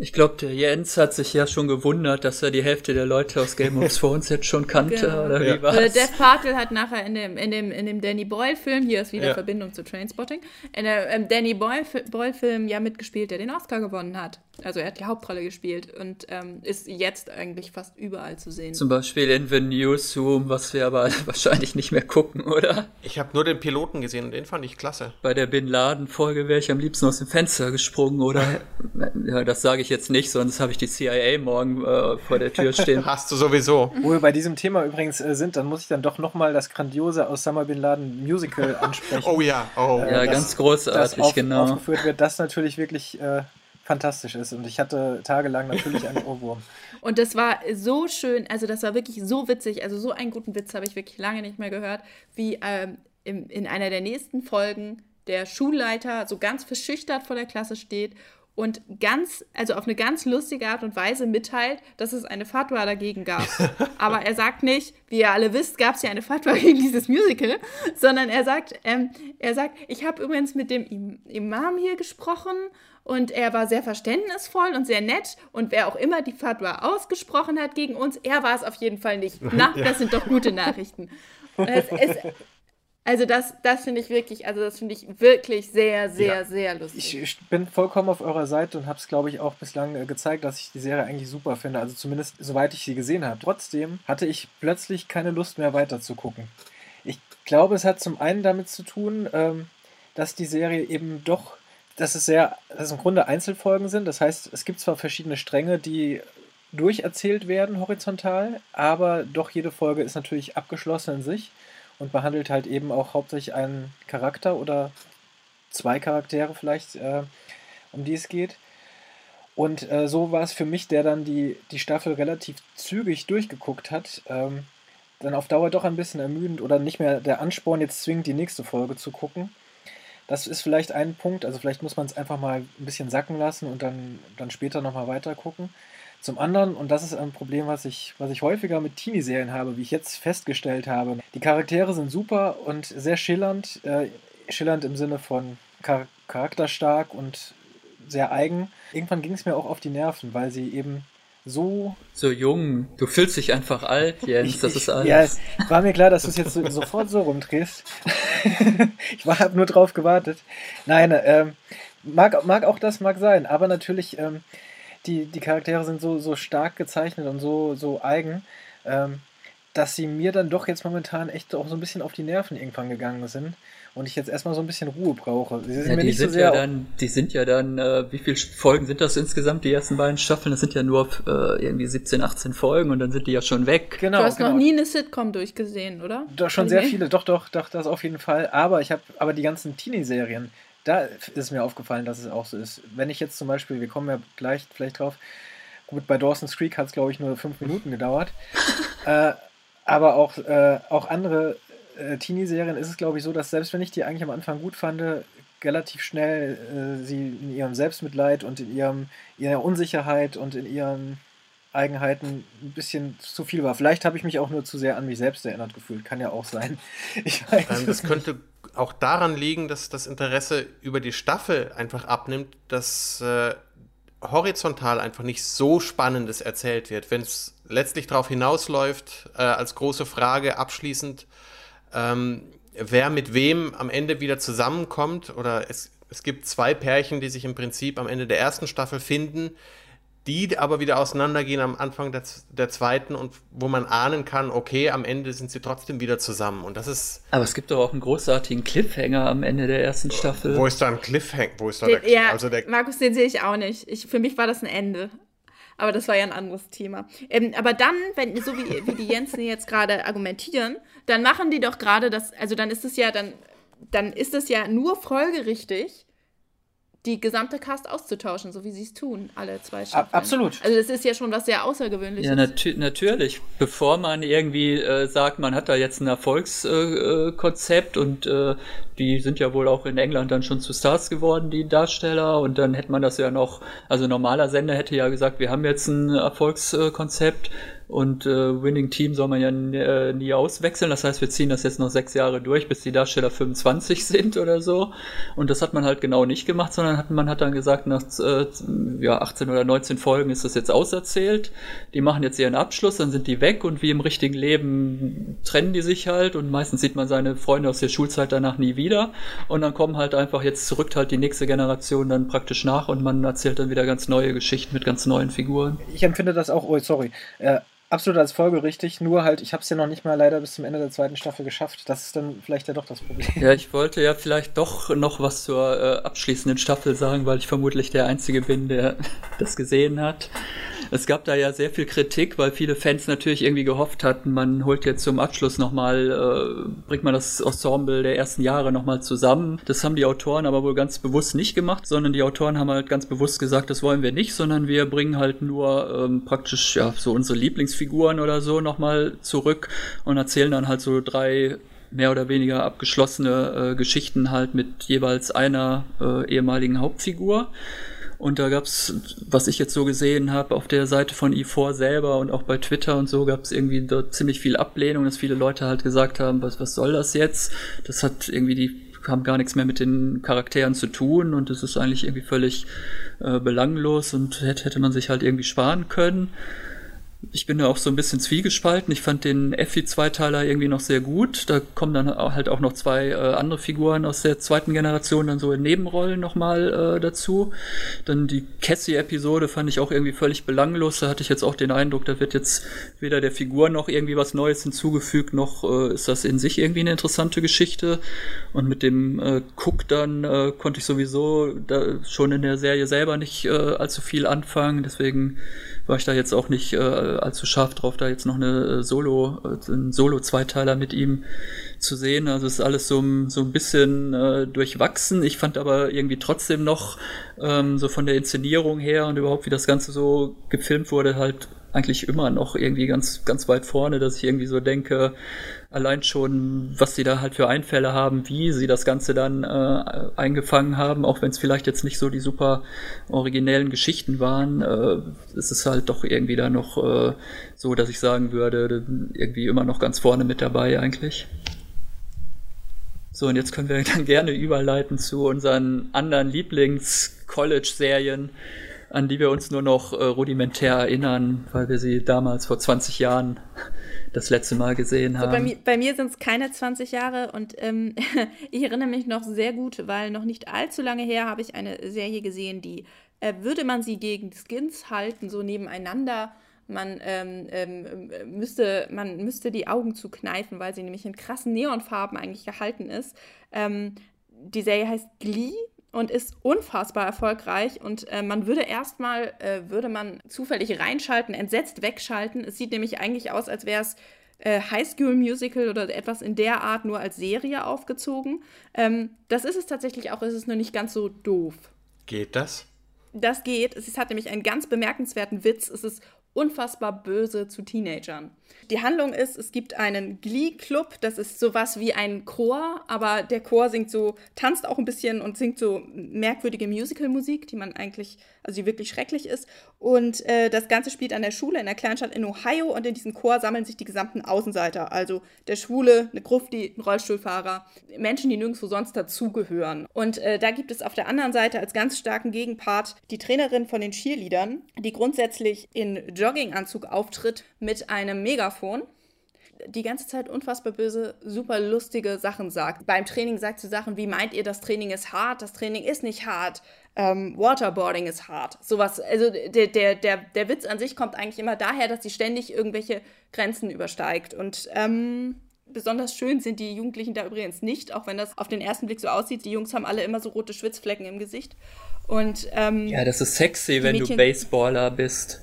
Ich glaube, der Jens hat sich ja schon gewundert, dass er die Hälfte der Leute aus Game of Thrones jetzt schon kannte, genau. oder wie ja. war's? Oder Death Patel hat nachher in dem, in dem, in dem Danny Boyle-Film, hier ist wieder ja. Verbindung zu Trainspotting, in der ähm, Danny Boyle-Film ja mitgespielt, der den Oscar gewonnen hat. Also er hat die Hauptrolle gespielt und ähm, ist jetzt eigentlich fast überall zu sehen. Zum Beispiel in The Newsroom, was wir aber wahrscheinlich nicht mehr gucken, oder? Ich habe nur den Piloten gesehen und den fand ich klasse. Bei der Bin Laden-Folge wäre ich am liebsten aus dem Fenster gesprungen, oder? ja, das sage ich jetzt nicht, sonst habe ich die CIA morgen äh, vor der Tür stehen. Hast du sowieso. Wo wir bei diesem Thema übrigens äh, sind, dann muss ich dann doch nochmal das grandiose Osama Bin Laden Musical ansprechen. oh ja, oh. Äh, ja, das, ganz großartig, das auf, genau. Aufgeführt wird, das natürlich wirklich äh, fantastisch ist. Und ich hatte tagelang natürlich einen Ohrwurm. Und das war so schön, also das war wirklich so witzig, also so einen guten Witz habe ich wirklich lange nicht mehr gehört, wie ähm, in, in einer der nächsten Folgen der Schulleiter so ganz verschüchtert vor der Klasse steht und ganz, also auf eine ganz lustige Art und Weise mitteilt, dass es eine Fatwa dagegen gab. Aber er sagt nicht, wie ihr alle wisst, gab es ja eine Fatwa gegen dieses Musical, sondern er sagt, ähm, er sagt, ich habe übrigens mit dem Imam hier gesprochen und er war sehr verständnisvoll und sehr nett und wer auch immer die Fatwa ausgesprochen hat gegen uns, er war es auf jeden Fall nicht. Na, ja. das sind doch gute Nachrichten. Es, es, also das, das finde ich wirklich, also das finde ich wirklich sehr, sehr, ja. sehr lustig. Ich, bin vollkommen auf eurer Seite und habe es, glaube ich, auch bislang äh, gezeigt, dass ich die Serie eigentlich super finde. Also zumindest soweit ich sie gesehen habe. Trotzdem hatte ich plötzlich keine Lust mehr weiter zu gucken. Ich glaube, es hat zum einen damit zu tun, ähm, dass die Serie eben doch, dass es sehr, dass es im Grunde Einzelfolgen sind. Das heißt, es gibt zwar verschiedene Stränge, die durcherzählt werden horizontal, aber doch jede Folge ist natürlich abgeschlossen in sich und behandelt halt eben auch hauptsächlich einen Charakter oder zwei Charaktere vielleicht, äh, um die es geht. Und äh, so war es für mich, der dann die, die Staffel relativ zügig durchgeguckt hat, ähm, dann auf Dauer doch ein bisschen ermüdend oder nicht mehr der Ansporn, jetzt zwingend die nächste Folge zu gucken. Das ist vielleicht ein Punkt, also vielleicht muss man es einfach mal ein bisschen sacken lassen und dann, dann später nochmal weiter gucken. Zum anderen, und das ist ein Problem, was ich, was ich häufiger mit Teenie-Serien habe, wie ich jetzt festgestellt habe, die Charaktere sind super und sehr schillernd, äh, schillernd im Sinne von char charakterstark und sehr eigen. Irgendwann ging es mir auch auf die Nerven, weil sie eben so. So jung. Du fühlst dich einfach alt, Jens. Ich, das ist alles. Ja, es war mir klar, dass du es jetzt so, sofort so rumdrehst. ich habe nur drauf gewartet. Nein, ähm, mag, mag auch das mag sein, aber natürlich ähm, die, die Charaktere sind so, so stark gezeichnet und so, so eigen, ähm, dass sie mir dann doch jetzt momentan echt auch so ein bisschen auf die Nerven irgendwann gegangen sind und ich jetzt erstmal so ein bisschen Ruhe brauche. Sie sind ja, die, sind so ja dann, die sind ja dann, äh, wie viele Folgen sind das insgesamt, die ersten beiden Staffeln? Das sind ja nur äh, irgendwie 17, 18 Folgen und dann sind die ja schon weg. Genau, du hast genau. noch nie eine Sitcom durchgesehen, oder? Doch, schon sehr viele, doch, doch, doch, das auf jeden Fall. Aber ich habe, aber die ganzen Teenie-Serien, da ist mir aufgefallen, dass es auch so ist. Wenn ich jetzt zum Beispiel, wir kommen ja gleich vielleicht drauf, gut, bei Dawson's Creek hat es, glaube ich, nur fünf Minuten gedauert. äh, aber auch, äh, auch andere äh, Teenie-Serien ist es, glaube ich, so, dass selbst wenn ich die eigentlich am Anfang gut fand, relativ schnell äh, sie in ihrem Selbstmitleid und in ihrem, ihrer Unsicherheit und in ihren Eigenheiten ein bisschen zu viel war. Vielleicht habe ich mich auch nur zu sehr an mich selbst erinnert gefühlt. Kann ja auch sein. Ich weiß ähm, das könnte auch daran liegen, dass das Interesse über die Staffel einfach abnimmt, dass äh, horizontal einfach nicht so Spannendes erzählt wird. Wenn es letztlich darauf hinausläuft, äh, als große Frage abschließend, ähm, wer mit wem am Ende wieder zusammenkommt, oder es, es gibt zwei Pärchen, die sich im Prinzip am Ende der ersten Staffel finden, die aber wieder auseinandergehen am Anfang der, der zweiten und wo man ahnen kann, okay, am Ende sind sie trotzdem wieder zusammen. Und das ist. Aber es gibt doch auch einen großartigen Cliffhanger am Ende der ersten Staffel. Wo ist da ein Cliffhanger? Wo ist da der, ja, also der Markus, den sehe ich auch nicht. Ich, für mich war das ein Ende. Aber das war ja ein anderes Thema. Ähm, aber dann, wenn, so wie, wie die Jensen jetzt gerade argumentieren, dann machen die doch gerade das, also dann ist es ja, dann, dann ist es ja nur folgerichtig, die gesamte Cast auszutauschen, so wie sie es tun, alle zwei Staffeln. Absolut. Also das ist ja schon was sehr Außergewöhnliches. Ja, natü natürlich. Bevor man irgendwie äh, sagt, man hat da jetzt ein Erfolgskonzept äh, und äh, die sind ja wohl auch in England dann schon zu Stars geworden, die Darsteller, und dann hätte man das ja noch, also normaler Sender hätte ja gesagt, wir haben jetzt ein Erfolgskonzept, und äh, Winning Team soll man ja äh, nie auswechseln. Das heißt, wir ziehen das jetzt noch sechs Jahre durch, bis die Darsteller 25 sind oder so. Und das hat man halt genau nicht gemacht, sondern hat, man hat dann gesagt, nach äh, ja, 18 oder 19 Folgen ist das jetzt auserzählt. Die machen jetzt ihren Abschluss, dann sind die weg und wie im richtigen Leben trennen die sich halt und meistens sieht man seine Freunde aus der Schulzeit danach nie wieder. Und dann kommen halt einfach jetzt zurück halt die nächste Generation dann praktisch nach und man erzählt dann wieder ganz neue Geschichten mit ganz neuen Figuren. Ich empfinde das auch, oh sorry, äh, absolut als folgerichtig, nur halt, ich habe es ja noch nicht mal leider bis zum Ende der zweiten Staffel geschafft. Das ist dann vielleicht ja doch das Problem. Ja, ich wollte ja vielleicht doch noch was zur äh, abschließenden Staffel sagen, weil ich vermutlich der Einzige bin, der das gesehen hat. Es gab da ja sehr viel Kritik, weil viele Fans natürlich irgendwie gehofft hatten, man holt jetzt zum Abschluss nochmal, äh, bringt man das Ensemble der ersten Jahre nochmal zusammen. Das haben die Autoren aber wohl ganz bewusst nicht gemacht, sondern die Autoren haben halt ganz bewusst gesagt, das wollen wir nicht, sondern wir bringen halt nur ähm, praktisch ja so unsere Lieblingsfiguren oder so nochmal zurück und erzählen dann halt so drei mehr oder weniger abgeschlossene äh, Geschichten halt mit jeweils einer äh, ehemaligen Hauptfigur. Und da gab's, was ich jetzt so gesehen habe, auf der Seite von i4 selber und auch bei Twitter und so gab's irgendwie dort ziemlich viel Ablehnung, dass viele Leute halt gesagt haben, was, was soll das jetzt? Das hat irgendwie die haben gar nichts mehr mit den Charakteren zu tun und das ist eigentlich irgendwie völlig äh, belanglos und hätte, hätte man sich halt irgendwie sparen können ich bin da auch so ein bisschen zwiegespalten. Ich fand den Effi-Zweiteiler irgendwie noch sehr gut. Da kommen dann halt auch noch zwei äh, andere Figuren aus der zweiten Generation dann so in Nebenrollen nochmal äh, dazu. Dann die Cassie-Episode fand ich auch irgendwie völlig belanglos. Da hatte ich jetzt auch den Eindruck, da wird jetzt weder der Figur noch irgendwie was Neues hinzugefügt, noch äh, ist das in sich irgendwie eine interessante Geschichte. Und mit dem äh, Cook dann äh, konnte ich sowieso da schon in der Serie selber nicht äh, allzu viel anfangen. Deswegen war ich da jetzt auch nicht äh, allzu scharf drauf, da jetzt noch eine äh, Solo, äh, einen Solo-Zweiteiler mit ihm zu sehen. Also ist alles so, so ein bisschen äh, durchwachsen. Ich fand aber irgendwie trotzdem noch ähm, so von der Inszenierung her und überhaupt wie das Ganze so gefilmt wurde, halt eigentlich immer noch irgendwie ganz, ganz weit vorne, dass ich irgendwie so denke, allein schon, was sie da halt für Einfälle haben, wie sie das Ganze dann äh, eingefangen haben, auch wenn es vielleicht jetzt nicht so die super originellen Geschichten waren, äh, ist es halt doch irgendwie da noch äh, so, dass ich sagen würde, irgendwie immer noch ganz vorne mit dabei eigentlich. So, und jetzt können wir dann gerne überleiten zu unseren anderen Lieblings-College-Serien an die wir uns nur noch äh, rudimentär erinnern, weil wir sie damals vor 20 Jahren das letzte Mal gesehen haben. So, bei, mi bei mir sind es keine 20 Jahre und ähm, ich erinnere mich noch sehr gut, weil noch nicht allzu lange her habe ich eine Serie gesehen, die äh, würde man sie gegen Skins halten, so nebeneinander. Man, ähm, ähm, müsste, man müsste die Augen zukneifen, weil sie nämlich in krassen Neonfarben eigentlich gehalten ist. Ähm, die Serie heißt Glee und ist unfassbar erfolgreich und äh, man würde erstmal, äh, würde man zufällig reinschalten, entsetzt wegschalten. Es sieht nämlich eigentlich aus, als wäre es äh, Highschool Musical oder etwas in der Art nur als Serie aufgezogen. Ähm, das ist es tatsächlich auch, es ist nur nicht ganz so doof. Geht das? Das geht. Es hat nämlich einen ganz bemerkenswerten Witz. Es ist unfassbar böse zu Teenagern. Die Handlung ist, es gibt einen Glee-Club, das ist sowas wie ein Chor, aber der Chor singt so, tanzt auch ein bisschen und singt so merkwürdige Musical-Musik, die man eigentlich, also die wirklich schrecklich ist. Und äh, das Ganze spielt an der Schule in der Kleinstadt in Ohio und in diesem Chor sammeln sich die gesamten Außenseiter. Also der Schwule, eine Grufti, ein Rollstuhlfahrer, Menschen, die nirgendwo sonst dazugehören. Und äh, da gibt es auf der anderen Seite als ganz starken Gegenpart die Trainerin von den Cheerleadern, die grundsätzlich in Jogginganzug auftritt mit einem Megafon die ganze Zeit unfassbar böse, super lustige Sachen sagt. Beim Training sagt sie Sachen wie, meint ihr, das Training ist hart? Das Training ist nicht hart. Ähm, Waterboarding ist hart. Sowas, also der, der, der, der Witz an sich kommt eigentlich immer daher, dass sie ständig irgendwelche Grenzen übersteigt. Und ähm, besonders schön sind die Jugendlichen da übrigens nicht, auch wenn das auf den ersten Blick so aussieht. Die Jungs haben alle immer so rote Schwitzflecken im Gesicht. Und, ähm, ja, das ist sexy, wenn Mädchen du Baseballer bist.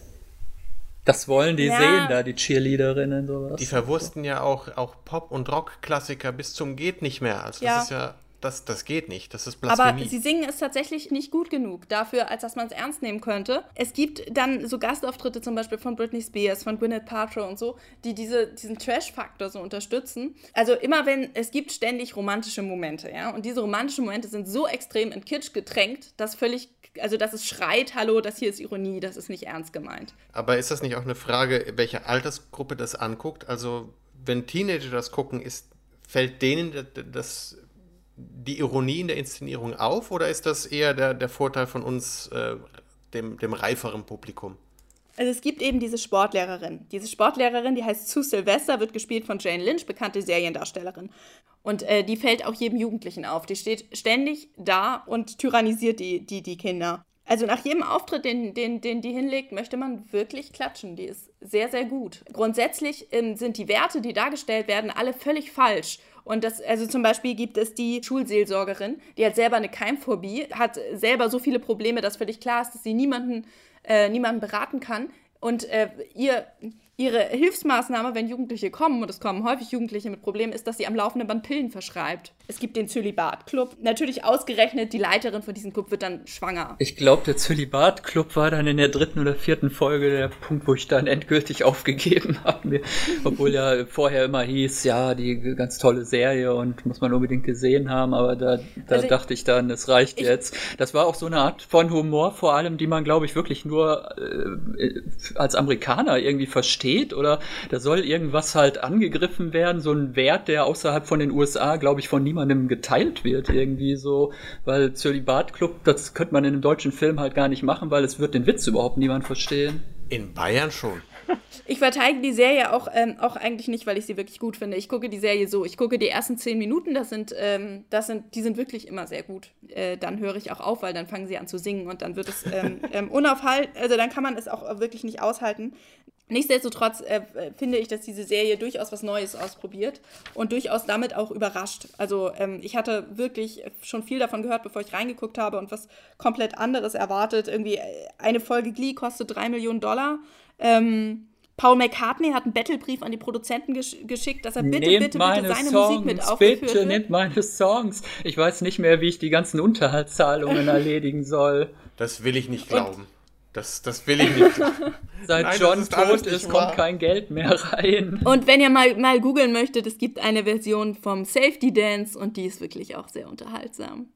Das wollen die ja. sehen, da die Cheerleaderinnen sowas. Die verwursten ja auch, auch Pop- und Rock-Klassiker bis zum geht nicht mehr. Also das ja. ist ja, das, das geht nicht. Das ist Blasphemie. Aber sie singen es tatsächlich nicht gut genug dafür, als dass man es ernst nehmen könnte. Es gibt dann so Gastauftritte zum Beispiel von Britney Spears, von Gwyneth Paltrow und so, die diese, diesen Trash-Faktor so unterstützen. Also immer wenn, es gibt ständig romantische Momente, ja. Und diese romantischen Momente sind so extrem in Kitsch getränkt, dass völlig also dass es schreit, hallo, das hier ist Ironie, das ist nicht ernst gemeint. Aber ist das nicht auch eine Frage, welche Altersgruppe das anguckt? Also wenn Teenager das gucken, ist, fällt denen das, die Ironie in der Inszenierung auf oder ist das eher der, der Vorteil von uns, äh, dem, dem reiferen Publikum? Also es gibt eben diese Sportlehrerin. Diese Sportlehrerin, die heißt Sue Sylvester, wird gespielt von Jane Lynch, bekannte Seriendarstellerin. Und äh, die fällt auch jedem Jugendlichen auf. Die steht ständig da und tyrannisiert die, die, die Kinder. Also nach jedem Auftritt, den, den, den die hinlegt, möchte man wirklich klatschen. Die ist sehr, sehr gut. Grundsätzlich ähm, sind die Werte, die dargestellt werden, alle völlig falsch. Und das, also zum Beispiel gibt es die Schulseelsorgerin, die hat selber eine Keimphobie, hat selber so viele Probleme, dass völlig klar ist, dass sie niemanden äh, niemanden beraten kann. Und äh, ihr, ihre Hilfsmaßnahme, wenn Jugendliche kommen, und es kommen häufig Jugendliche mit Problemen, ist, dass sie am laufenden Band Pillen verschreibt. Es gibt den Zölibat-Club. Natürlich ausgerechnet, die Leiterin von diesem Club wird dann schwanger. Ich glaube, der Zölibat-Club war dann in der dritten oder vierten Folge der Punkt, wo ich dann endgültig aufgegeben habe. Obwohl ja vorher immer hieß, ja, die ganz tolle Serie und muss man unbedingt gesehen haben, aber da, da also dachte ich dann, es reicht ich, jetzt. Das war auch so eine Art von Humor, vor allem, die man, glaube ich, wirklich nur äh, als Amerikaner irgendwie versteht oder da soll irgendwas halt angegriffen werden, so ein Wert, der außerhalb von den USA, glaube ich, von niemandem niemandem geteilt wird irgendwie so, weil Zölibat Club, das könnte man in einem deutschen Film halt gar nicht machen, weil es wird den Witz überhaupt niemand verstehen. In Bayern schon. Ich verteidige die Serie auch, ähm, auch eigentlich nicht, weil ich sie wirklich gut finde. Ich gucke die Serie so. Ich gucke die ersten zehn Minuten, das sind, ähm, das sind, die sind wirklich immer sehr gut. Äh, dann höre ich auch auf, weil dann fangen sie an zu singen und dann wird es ähm, ähm unaufhalten, also dann kann man es auch wirklich nicht aushalten. Nichtsdestotrotz äh, finde ich, dass diese Serie durchaus was Neues ausprobiert und durchaus damit auch überrascht. Also ähm, ich hatte wirklich schon viel davon gehört, bevor ich reingeguckt habe und was komplett anderes erwartet. Irgendwie äh, eine Folge Glee kostet drei Millionen Dollar. Ähm, Paul McCartney hat einen Battlebrief an die Produzenten gesch geschickt, dass er bitte, nehmt bitte, bitte seine Songs, Musik mit aufgeführt Bitte wird. nehmt meine Songs. Ich weiß nicht mehr, wie ich die ganzen Unterhaltszahlungen erledigen soll. Das will ich nicht glauben. Und das, das will ich nicht. Seit Nein, John tot ist, kommt kein Geld mehr rein. Und wenn ihr mal, mal googeln möchtet, es gibt eine Version vom Safety Dance und die ist wirklich auch sehr unterhaltsam.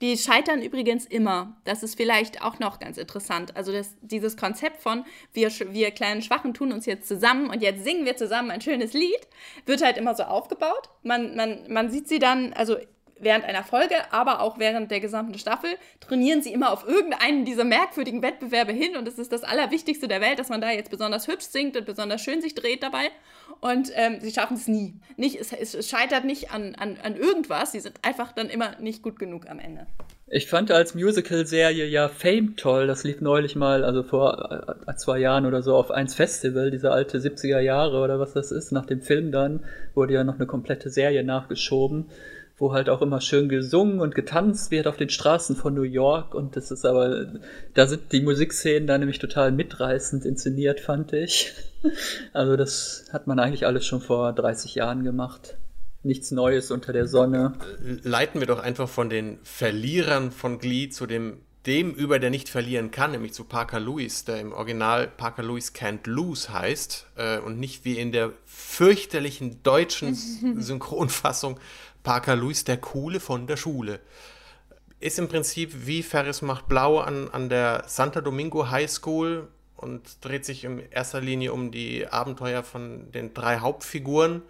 Die scheitern übrigens immer. Das ist vielleicht auch noch ganz interessant. Also das, dieses Konzept von wir, wir kleinen Schwachen tun uns jetzt zusammen und jetzt singen wir zusammen ein schönes Lied, wird halt immer so aufgebaut. Man, man, man sieht sie dann, also während einer Folge, aber auch während der gesamten Staffel trainieren sie immer auf irgendeinen dieser merkwürdigen Wettbewerbe hin und es ist das Allerwichtigste der Welt, dass man da jetzt besonders hübsch singt und besonders schön sich dreht dabei und ähm, sie schaffen es nie. Nicht, es, es scheitert nicht an, an, an irgendwas, sie sind einfach dann immer nicht gut genug am Ende. Ich fand als Musical-Serie ja Fame toll. Das lief neulich mal, also vor äh, zwei Jahren oder so, auf eins Festival, diese alte 70er Jahre oder was das ist. Nach dem Film dann wurde ja noch eine komplette Serie nachgeschoben wo halt auch immer schön gesungen und getanzt wird auf den Straßen von New York. Und das ist aber, da sind die Musikszenen da nämlich total mitreißend inszeniert, fand ich. Also das hat man eigentlich alles schon vor 30 Jahren gemacht. Nichts Neues unter der Sonne. Leiten wir doch einfach von den Verlierern von Glee zu dem dem über, der nicht verlieren kann, nämlich zu Parker Lewis, der im Original Parker Lewis Can't Lose heißt äh, und nicht wie in der fürchterlichen deutschen Synchronfassung Parker Lewis, der Coole von der Schule. Ist im Prinzip wie Ferris macht blau an, an der Santa Domingo High School, und dreht sich in erster Linie um die Abenteuer von den drei Hauptfiguren.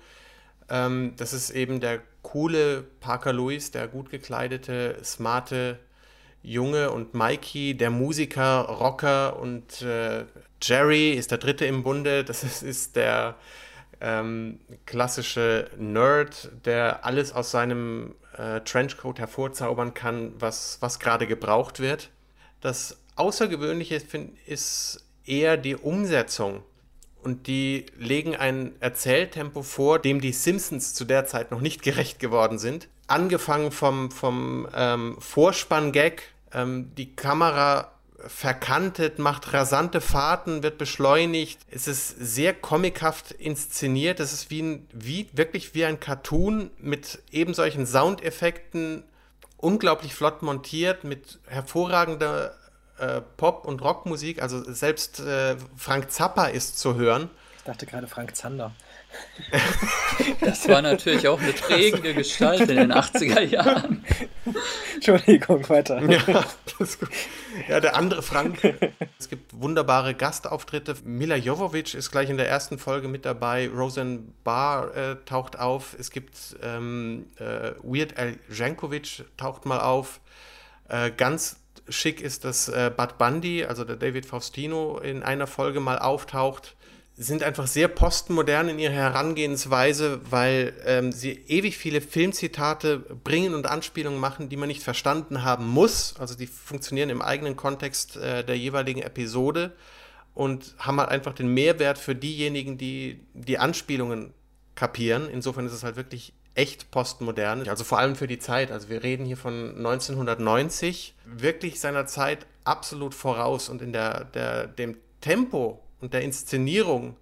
Ähm, das ist eben der coole Parker Lewis, der gut gekleidete, smarte Junge und Mikey, der Musiker, Rocker und äh, Jerry ist der dritte im Bunde. Das ist, ist der ähm, klassische Nerd, der alles aus seinem äh, Trenchcoat hervorzaubern kann, was, was gerade gebraucht wird. Das Außergewöhnliche find, ist eher die Umsetzung. Und die legen ein Erzähltempo vor, dem die Simpsons zu der Zeit noch nicht gerecht geworden sind. Angefangen vom, vom ähm, Vorspann-Gag, ähm, die Kamera verkantet, macht rasante Fahrten, wird beschleunigt. Es ist sehr comichaft inszeniert. Es ist wie, ein, wie wirklich wie ein Cartoon mit eben solchen Soundeffekten, unglaublich flott montiert, mit hervorragender äh, Pop- und Rockmusik. Also selbst äh, Frank Zappa ist zu hören. Ich dachte gerade Frank Zander. Das war natürlich auch eine prägende Gestalt in den 80er Jahren. Entschuldigung, weiter. Ja, ja, der andere Frank. Es gibt wunderbare Gastauftritte. Mila Jovovich ist gleich in der ersten Folge mit dabei. Roseanne Barr äh, taucht auf. Es gibt ähm, äh, Weird Al Jankovic taucht mal auf. Äh, ganz schick ist, dass äh, Bud Bundy, also der David Faustino, in einer Folge mal auftaucht sind einfach sehr postmodern in ihrer Herangehensweise, weil ähm, sie ewig viele Filmzitate bringen und Anspielungen machen, die man nicht verstanden haben muss. Also die funktionieren im eigenen Kontext äh, der jeweiligen Episode und haben halt einfach den Mehrwert für diejenigen, die die Anspielungen kapieren. Insofern ist es halt wirklich echt postmodern, also vor allem für die Zeit. Also wir reden hier von 1990, wirklich seiner Zeit absolut voraus und in der, der, dem Tempo und der Inszenierung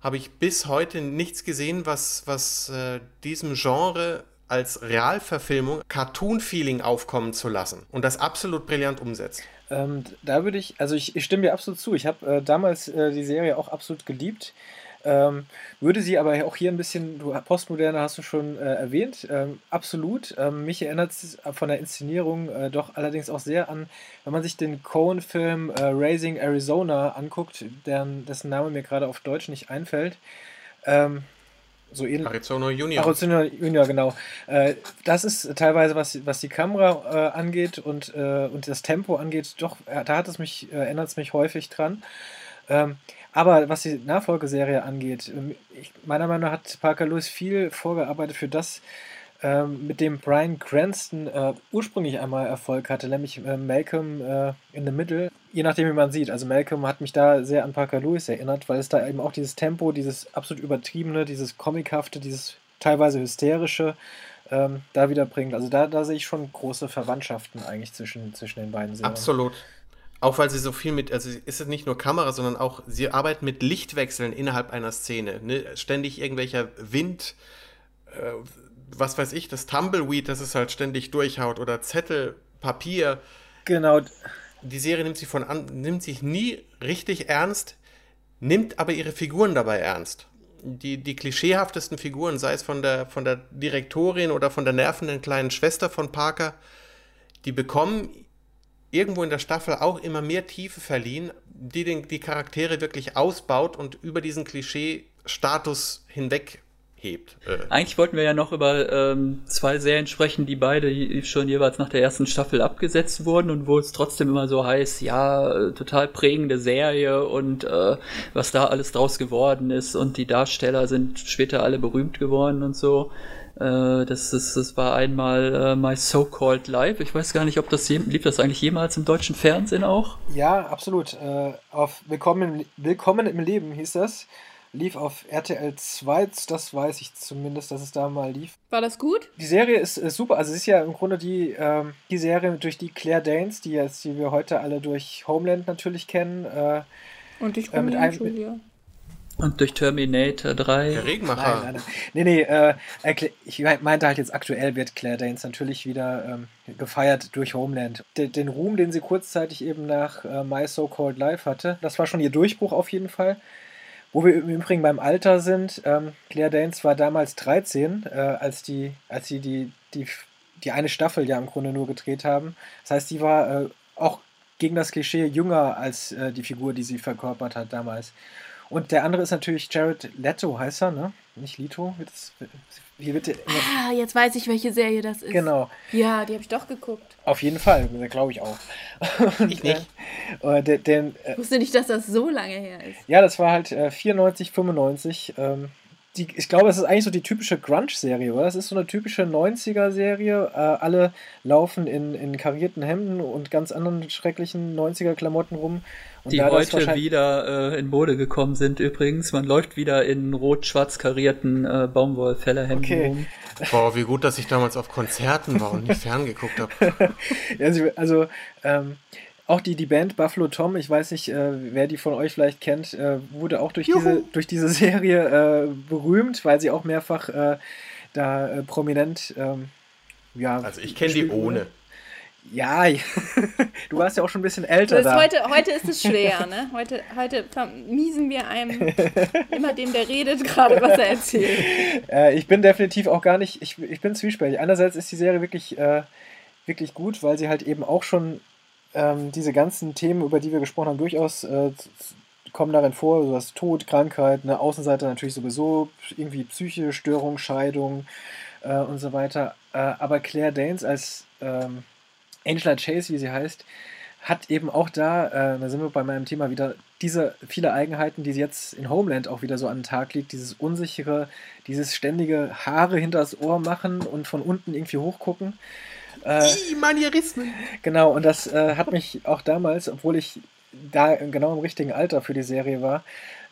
habe ich bis heute nichts gesehen, was, was äh, diesem Genre als Realverfilmung Cartoon-Feeling aufkommen zu lassen und das absolut brillant umsetzt. Ähm, da würde ich, also ich, ich, stimme dir absolut zu. Ich habe äh, damals äh, die Serie auch absolut geliebt. Ähm, würde sie aber auch hier ein bisschen, du Postmoderne hast du schon äh, erwähnt, ähm, absolut. Ähm, mich erinnert es von der Inszenierung äh, doch allerdings auch sehr an, wenn man sich den Cohen-Film äh, Raising Arizona anguckt, deren, dessen Name mir gerade auf Deutsch nicht einfällt. Ähm, so ähnlich. Arizona Junior. Arizona Junior, genau. Äh, das ist teilweise, was, was die Kamera äh, angeht und, äh, und das Tempo angeht, doch, da hat es mich, erinnert es mich häufig dran. Ähm, aber was die Nachfolgeserie angeht, ähm, ich, meiner Meinung nach hat Parker Lewis viel vorgearbeitet für das, ähm, mit dem Brian Cranston äh, ursprünglich einmal Erfolg hatte, nämlich äh, Malcolm äh, in the Middle. Je nachdem, wie man sieht. Also Malcolm hat mich da sehr an Parker Lewis erinnert, weil es da eben auch dieses Tempo, dieses absolut übertriebene, dieses comichafte, dieses teilweise hysterische ähm, da wieder bringt. Also da, da sehe ich schon große Verwandtschaften eigentlich zwischen, zwischen den beiden Serien. Absolut. Auch weil sie so viel mit, also ist es nicht nur Kamera, sondern auch, sie arbeiten mit Lichtwechseln innerhalb einer Szene. Ne? Ständig irgendwelcher Wind, äh, was weiß ich, das Tumbleweed, das es halt ständig durchhaut oder Zettel, Papier. Genau. Die Serie nimmt sich von an, nimmt sich nie richtig ernst, nimmt aber ihre Figuren dabei ernst. Die, die klischeehaftesten Figuren, sei es von der, von der Direktorin oder von der nervenden kleinen Schwester von Parker, die bekommen irgendwo in der Staffel auch immer mehr Tiefe verliehen, die den, die Charaktere wirklich ausbaut und über diesen Klischee-Status hinweg hebt. Äh. Eigentlich wollten wir ja noch über ähm, zwei Serien sprechen, die beide schon jeweils nach der ersten Staffel abgesetzt wurden und wo es trotzdem immer so heißt, ja, total prägende Serie und äh, was da alles draus geworden ist und die Darsteller sind später alle berühmt geworden und so. Äh, das, ist, das war einmal äh, My So-Called Life. Ich weiß gar nicht, ob das lief das eigentlich jemals im deutschen Fernsehen auch? Ja, absolut. Äh, auf Willkommen im, Willkommen im Leben hieß das. Lief auf RTL 2, das weiß ich zumindest, dass es da mal lief. War das gut? Die Serie ist, ist super. Also es ist ja im Grunde die, ähm, die Serie durch die Claire Danes, die, jetzt, die wir heute alle durch Homeland natürlich kennen. Äh, Und Romeo äh, mit einem, und durch Terminator 3. Der Regenmacher. Nein, nein, nein. Nee, nee, äh, ich meinte halt jetzt aktuell wird Claire Danes natürlich wieder ähm, gefeiert durch Homeland. Den, den, Ruhm, den sie kurzzeitig eben nach äh, My So-Called Life hatte, das war schon ihr Durchbruch auf jeden Fall. Wo wir im Übrigen beim Alter sind, ähm, Claire Danes war damals 13, äh, als, die, als sie die, die, die eine Staffel ja im Grunde nur gedreht haben. Das heißt, sie war äh, auch gegen das Klischee jünger als äh, die Figur, die sie verkörpert hat damals. Und der andere ist natürlich Jared Leto, heißt er, ne? Nicht Lito. Das, wird der, ah, jetzt weiß ich, welche Serie das ist. Genau. Ja, die habe ich doch geguckt. Auf jeden Fall, glaube ich auch. Und, ich nicht. Äh, den, den, ich wusste nicht, dass das so lange her ist. Ja, das war halt äh, 94, 95. Ähm, die, ich glaube, es ist eigentlich so die typische Grunge-Serie, oder? Es ist so eine typische 90er-Serie. Äh, alle laufen in, in karierten Hemden und ganz anderen schrecklichen 90er-Klamotten rum. Und die heute wieder äh, in Mode gekommen sind übrigens. Man läuft wieder in rot-schwarz karierten äh, Baumwollfellerhemden okay. rum. Boah, wie gut, dass ich damals auf Konzerten war und nicht ferngeguckt habe. also, also ähm, auch die, die Band Buffalo Tom, ich weiß nicht, äh, wer die von euch vielleicht kennt, äh, wurde auch durch diese, durch diese Serie äh, berühmt, weil sie auch mehrfach äh, da äh, prominent. Ähm, ja, also ich kenne die ohne. Ja, du warst ja auch schon ein bisschen älter. Da. Heute, heute ist es schwer, ne? Heute, heute vermiesen wir einem immer dem, der redet, gerade was er erzählt. Äh, ich bin definitiv auch gar nicht, ich, ich bin zwiespältig. Einerseits ist die Serie wirklich, äh, wirklich gut, weil sie halt eben auch schon ähm, diese ganzen Themen, über die wir gesprochen haben, durchaus äh, kommen darin vor, sowas Tod, Krankheit, eine Außenseite natürlich sowieso, irgendwie psychische Störung, Scheidung äh, und so weiter. Äh, aber Claire Danes als ähm, Angela Chase, wie sie heißt, hat eben auch da, äh, da sind wir bei meinem Thema wieder, diese viele Eigenheiten, die sie jetzt in Homeland auch wieder so an den Tag legt, dieses unsichere, dieses ständige Haare hinter das Ohr machen und von unten irgendwie hochgucken. Äh, Manierismen. Genau, und das äh, hat mich auch damals, obwohl ich da genau im richtigen Alter für die Serie war,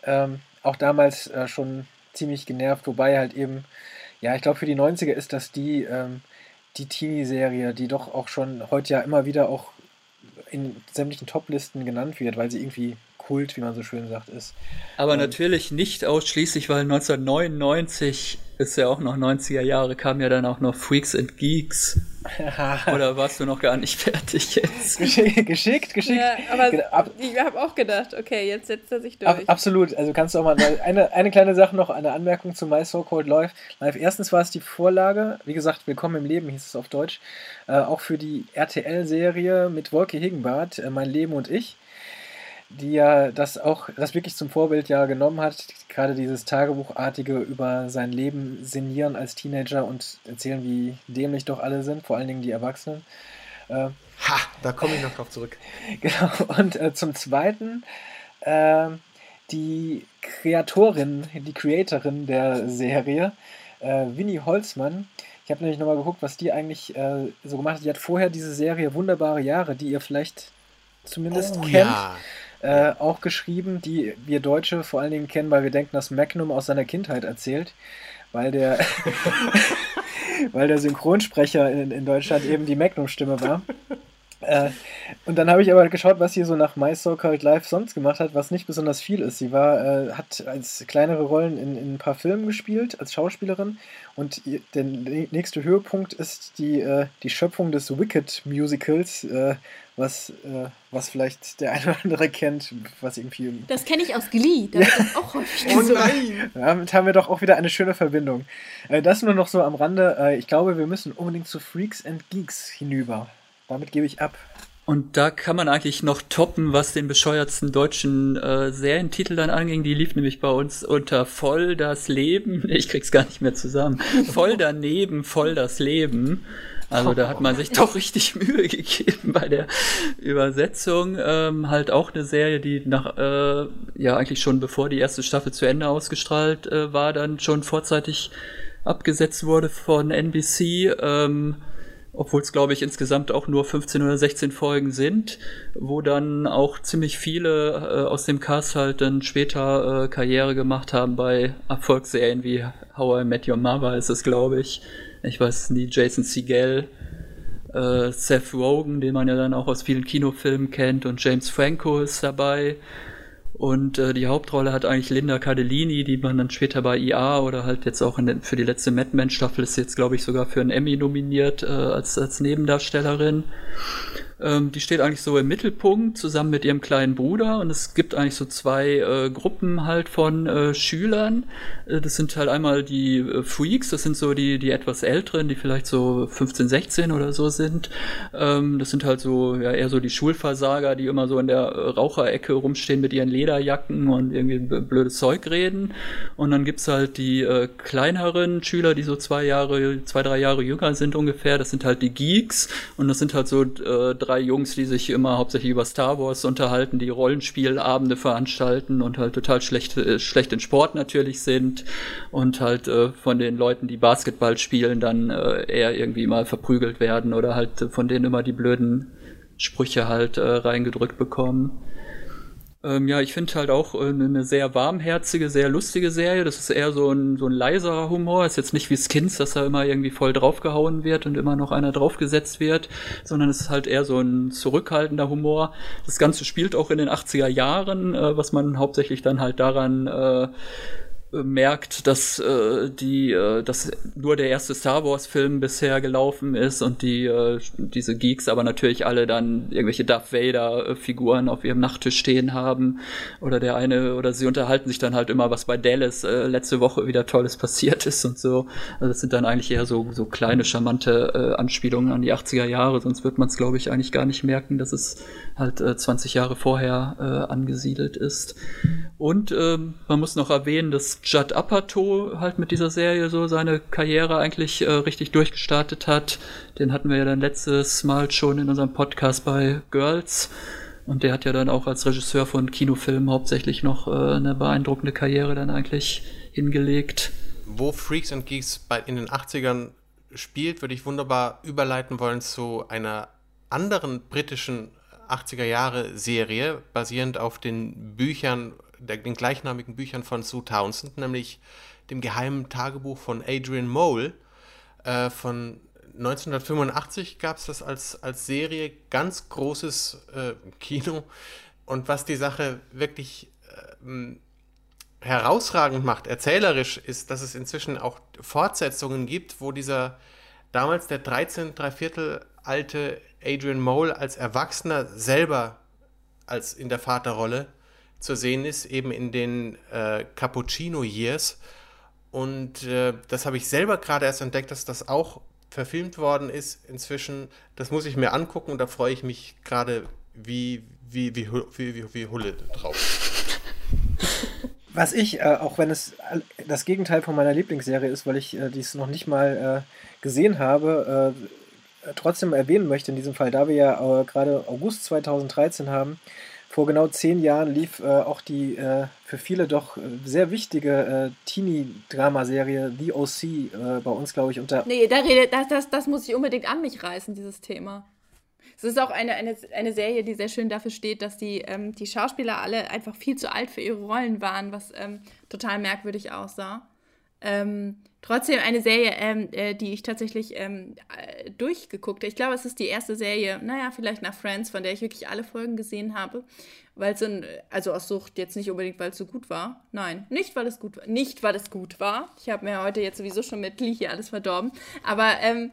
ähm, auch damals äh, schon ziemlich genervt, wobei halt eben, ja, ich glaube für die 90er ist das die, ähm, die Teenie-Serie, die doch auch schon heute ja immer wieder auch in sämtlichen Top-Listen genannt wird, weil sie irgendwie Kult, wie man so schön sagt, ist. Aber und natürlich nicht ausschließlich, weil 1999 ist ja auch noch 90er Jahre, kam ja dann auch noch Freaks and Geeks. Oder warst du noch gar nicht fertig jetzt? Geschickt, geschickt. geschickt. Ja, aber Ab ich habe auch gedacht, okay, jetzt setzt er sich durch. Ab absolut, also kannst du auch mal eine, eine kleine Sache noch, eine Anmerkung zu My So Called Life. Erstens war es die Vorlage, wie gesagt, Willkommen im Leben hieß es auf Deutsch, äh, auch für die RTL-Serie mit Wolke Higgenbart, äh, Mein Leben und ich die ja das auch, das wirklich zum Vorbild ja genommen hat, gerade dieses Tagebuchartige über sein Leben sinnieren als Teenager und erzählen, wie dämlich doch alle sind, vor allen Dingen die Erwachsenen. Äh, ha, da komme ich noch drauf zurück. Genau, und äh, zum Zweiten, äh, die Kreatorin, die Creatorin der Serie, äh, Winnie Holzmann, ich habe nämlich nochmal geguckt, was die eigentlich äh, so gemacht hat. Die hat vorher diese Serie Wunderbare Jahre, die ihr vielleicht zumindest oh, kennt. Ja äh, auch geschrieben, die wir Deutsche vor allen Dingen kennen, weil wir denken, dass Magnum aus seiner Kindheit erzählt, weil der, weil der Synchronsprecher in, in Deutschland eben die Magnum-Stimme war. Äh, und dann habe ich aber geschaut, was sie so nach My So Called Life sonst gemacht hat, was nicht besonders viel ist. Sie war, äh, hat als kleinere Rollen in, in, ein paar Filmen gespielt, als Schauspielerin. Und der nächste Höhepunkt ist die, äh, die Schöpfung des Wicked Musicals, äh, was, äh, was vielleicht der eine oder andere kennt, was irgendwie. Das kenne ich aus Glee, da ist das auch häufig Oh nein! Damit haben wir doch auch wieder eine schöne Verbindung. Das nur noch so am Rande. ich glaube, wir müssen unbedingt zu Freaks and Geeks hinüber. Damit gebe ich ab. Und da kann man eigentlich noch toppen, was den bescheuertsten deutschen äh, Serientitel dann anging. Die lief nämlich bei uns unter Voll das Leben. Ich krieg's gar nicht mehr zusammen. Voll daneben, voll das Leben. Also da hat man sich doch richtig Mühe gegeben bei der Übersetzung. Ähm, halt auch eine Serie, die nach, äh, ja eigentlich schon bevor die erste Staffel zu Ende ausgestrahlt äh, war, dann schon vorzeitig abgesetzt wurde von NBC. Ähm, obwohl es, glaube ich, insgesamt auch nur 15 oder 16 Folgen sind, wo dann auch ziemlich viele äh, aus dem Cast halt dann später äh, Karriere gemacht haben bei Erfolgsserien wie How I Met Your Mother ist es, glaube ich. Ich weiß nie, Jason Segel, äh, Seth Rogen, den man ja dann auch aus vielen Kinofilmen kennt, und James Franco ist dabei. Und äh, die Hauptrolle hat eigentlich Linda Cardellini, die man dann später bei IA oder halt jetzt auch den, für die letzte Mad Men-Staffel ist jetzt, glaube ich, sogar für einen Emmy nominiert äh, als, als Nebendarstellerin. Ähm, die steht eigentlich so im Mittelpunkt zusammen mit ihrem kleinen Bruder und es gibt eigentlich so zwei äh, Gruppen halt von äh, Schülern. Äh, das sind halt einmal die äh, Freaks, das sind so die, die etwas älteren, die vielleicht so 15, 16 oder so sind. Ähm, das sind halt so, ja, eher so die Schulversager, die immer so in der äh, Raucherecke rumstehen mit ihren Lederjacken und irgendwie blödes Zeug reden. Und dann gibt's halt die äh, kleineren Schüler, die so zwei Jahre, zwei, drei Jahre jünger sind ungefähr. Das sind halt die Geeks und das sind halt so äh, drei Jungs, die sich immer hauptsächlich über Star Wars unterhalten, die Rollenspielabende veranstalten und halt total schlecht, äh, schlecht in Sport natürlich sind und halt äh, von den Leuten, die Basketball spielen, dann äh, eher irgendwie mal verprügelt werden oder halt von denen immer die blöden Sprüche halt äh, reingedrückt bekommen. Ähm, ja, ich finde halt auch äh, eine sehr warmherzige, sehr lustige Serie. Das ist eher so ein, so ein leiserer Humor. Ist jetzt nicht wie Skins, dass da immer irgendwie voll draufgehauen wird und immer noch einer draufgesetzt wird, sondern es ist halt eher so ein zurückhaltender Humor. Das Ganze spielt auch in den 80er Jahren, äh, was man hauptsächlich dann halt daran äh, merkt, dass äh, die, äh, dass nur der erste Star Wars Film bisher gelaufen ist und die äh, diese Geeks aber natürlich alle dann irgendwelche Darth Vader Figuren auf ihrem Nachttisch stehen haben oder der eine oder sie unterhalten sich dann halt immer was bei Dallas äh, letzte Woche wieder tolles passiert ist und so. Also das sind dann eigentlich eher so so kleine charmante äh, Anspielungen an die 80er Jahre, sonst wird man es glaube ich eigentlich gar nicht merken, dass es halt äh, 20 Jahre vorher äh, angesiedelt ist. Und ähm, man muss noch erwähnen, dass Judd Apatow halt mit dieser Serie so seine Karriere eigentlich äh, richtig durchgestartet hat. Den hatten wir ja dann letztes Mal schon in unserem Podcast bei Girls. Und der hat ja dann auch als Regisseur von Kinofilmen hauptsächlich noch äh, eine beeindruckende Karriere dann eigentlich hingelegt. Wo Freaks and Geeks bei, in den 80ern spielt, würde ich wunderbar überleiten wollen zu einer anderen britischen 80er Jahre Serie, basierend auf den Büchern, der, den gleichnamigen Büchern von Sue Townsend, nämlich dem geheimen Tagebuch von Adrian Mole. Äh, von 1985 gab es das als, als Serie, ganz großes äh, Kino. Und was die Sache wirklich äh, herausragend macht, erzählerisch, ist, dass es inzwischen auch Fortsetzungen gibt, wo dieser damals der 13 Dreiviertel alte Adrian Mole als Erwachsener selber als in der Vaterrolle zu sehen ist, eben in den äh, Cappuccino Years. Und äh, das habe ich selber gerade erst entdeckt, dass das auch verfilmt worden ist inzwischen. Das muss ich mir angucken und da freue ich mich gerade wie, wie, wie, wie, wie, wie Hulle drauf. Was ich, äh, auch wenn es das Gegenteil von meiner Lieblingsserie ist, weil ich äh, dies noch nicht mal äh, gesehen habe, äh, trotzdem erwähnen möchte in diesem Fall, da wir ja äh, gerade August 2013 haben, vor genau zehn Jahren lief äh, auch die äh, für viele doch äh, sehr wichtige äh, Teenie-Dramaserie The O.C. Äh, bei uns, glaube ich, unter. Nee, da redet, das, das, das muss ich unbedingt an mich reißen, dieses Thema. Es ist auch eine, eine, eine Serie, die sehr schön dafür steht, dass die, ähm, die Schauspieler alle einfach viel zu alt für ihre Rollen waren, was ähm, total merkwürdig aussah. Ähm, trotzdem eine Serie, ähm, äh, die ich tatsächlich ähm, äh, durchgeguckt habe. Ich glaube, es ist die erste Serie, naja, vielleicht nach Friends, von der ich wirklich alle Folgen gesehen habe. Weil es ein, also aus Sucht jetzt nicht unbedingt, weil es so gut war. Nein, nicht weil es gut war. Nicht, weil es gut war. Ich habe mir heute jetzt sowieso schon mit Lee hier alles verdorben. Aber ähm,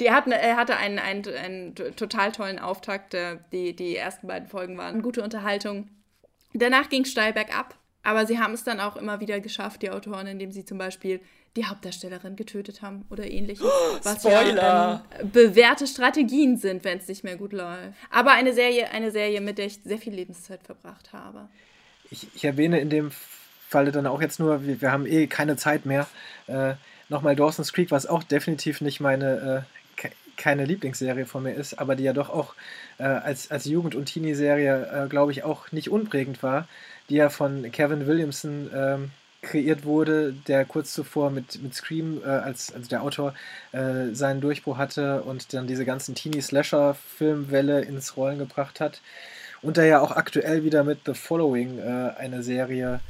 die hat, er hatte einen, einen, einen total tollen Auftakt. Äh, die, die ersten beiden Folgen waren gute Unterhaltung. Danach ging es steil bergab. Aber sie haben es dann auch immer wieder geschafft, die Autoren, indem sie zum Beispiel die Hauptdarstellerin getötet haben oder ähnliches. Oh, was Spoiler. ja ähm, bewährte Strategien sind, wenn es nicht mehr gut läuft. Aber eine Serie, eine Serie, mit der ich sehr viel Lebenszeit verbracht habe. Ich, ich erwähne in dem Falle dann auch jetzt nur, wir, wir haben eh keine Zeit mehr, äh, nochmal Dawson's Creek, was auch definitiv nicht meine, äh, keine Lieblingsserie von mir ist, aber die ja doch auch äh, als, als Jugend- und Teenie-Serie, äh, glaube ich, auch nicht unprägend war die ja von Kevin Williamson ähm, kreiert wurde, der kurz zuvor mit, mit Scream äh, als, als der Autor äh, seinen Durchbruch hatte und dann diese ganzen Teenie-Slasher-Filmwelle ins Rollen gebracht hat. Und der ja auch aktuell wieder mit The Following äh, eine Serie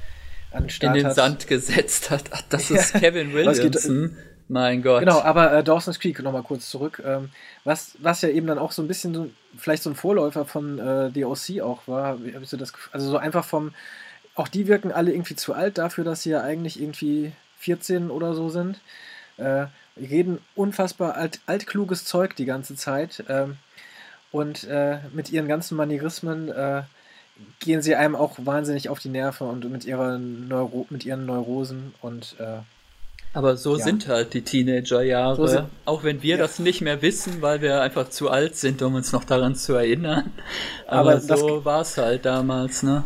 an In den hat. Sand gesetzt hat. Ach, das ist Kevin Williamson. Mein Gott. Genau, aber äh, Dawson's Creek, nochmal kurz zurück, ähm, was, was ja eben dann auch so ein bisschen so, vielleicht so ein Vorläufer von äh, The OC auch war, wie, hab ich so das Also so einfach vom, auch die wirken alle irgendwie zu alt dafür, dass sie ja eigentlich irgendwie 14 oder so sind. Äh, reden unfassbar alt, altkluges Zeug die ganze Zeit. Ähm, und äh, mit ihren ganzen Manierismen äh, gehen sie einem auch wahnsinnig auf die Nerven und mit, ihrer Neuro mit ihren Neurosen und äh, aber so Ja. sind halt die Teenagerjahre. So sind- auch wenn wir Ja. das nicht mehr wissen, weil wir einfach zu alt sind, um uns noch daran zu erinnern. Aber Aber, so war es halt damals, ne?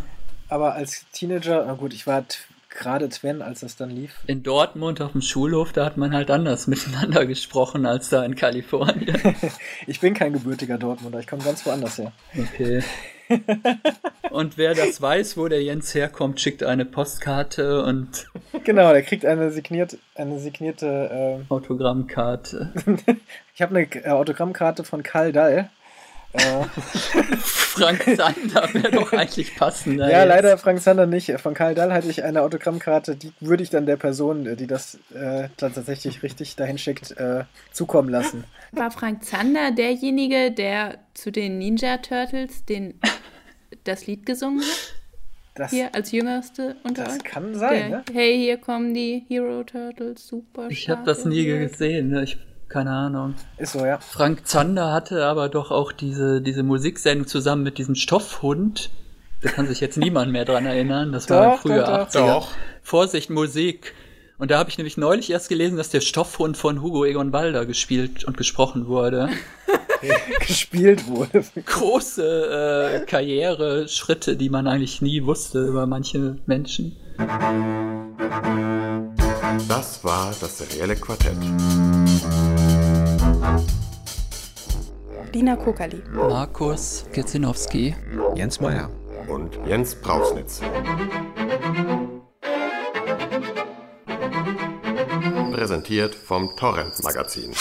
Aber als Teenager, na gut, ich war gerade Twen, als das dann lief. In Dortmund auf dem Schulhof, da hat man halt anders miteinander gesprochen als da in Kalifornien. Ich bin kein gebürtiger Dortmunder, ich komme ganz woanders her. Okay. Und wer das weiß, wo der Jens herkommt, schickt eine Postkarte und Genau, der kriegt eine signiert, eine signierte. ähm, Autogrammkarte. ich habe eine äh, Autogrammkarte von Karl Dall. Äh, Frank Zander wäre doch eigentlich passender. ja, jetzt. leider Frank Sander nicht. Von Karl Dall hatte ich eine Autogrammkarte, die würde ich dann der Person, äh, die das äh, tatsächlich richtig dahin schickt, äh, zukommen lassen. War Frank Zander derjenige, der zu den Ninja Turtles den, das Lied gesungen hat? Das, Hier als jüngste unter das euch? kann sein, Der, ne? Hey, hier kommen die Hero Turtles, super. Ich habe das nie gesehen, ne? ich keine Ahnung. Ist so, ja. Frank Zander hatte aber doch auch diese, diese Musiksendung zusammen mit diesem Stoffhund. Da kann sich jetzt niemand mehr dran erinnern. Das war Doch, früher doch, doch. 80er. Doch. Vorsicht, Musik. Und da habe ich nämlich neulich erst gelesen, dass der Stoffhund von Hugo Egon Balder gespielt und gesprochen wurde. Gespielt wurde. Große äh, Karriere-Schritte, die man eigentlich nie wusste über manche Menschen. Das war das serielle Quartett. Dina Kokali. Markus Kezinowski. Jens Meyer. Und Jens Prausnitz. Präsentiert vom Torrent Magazin.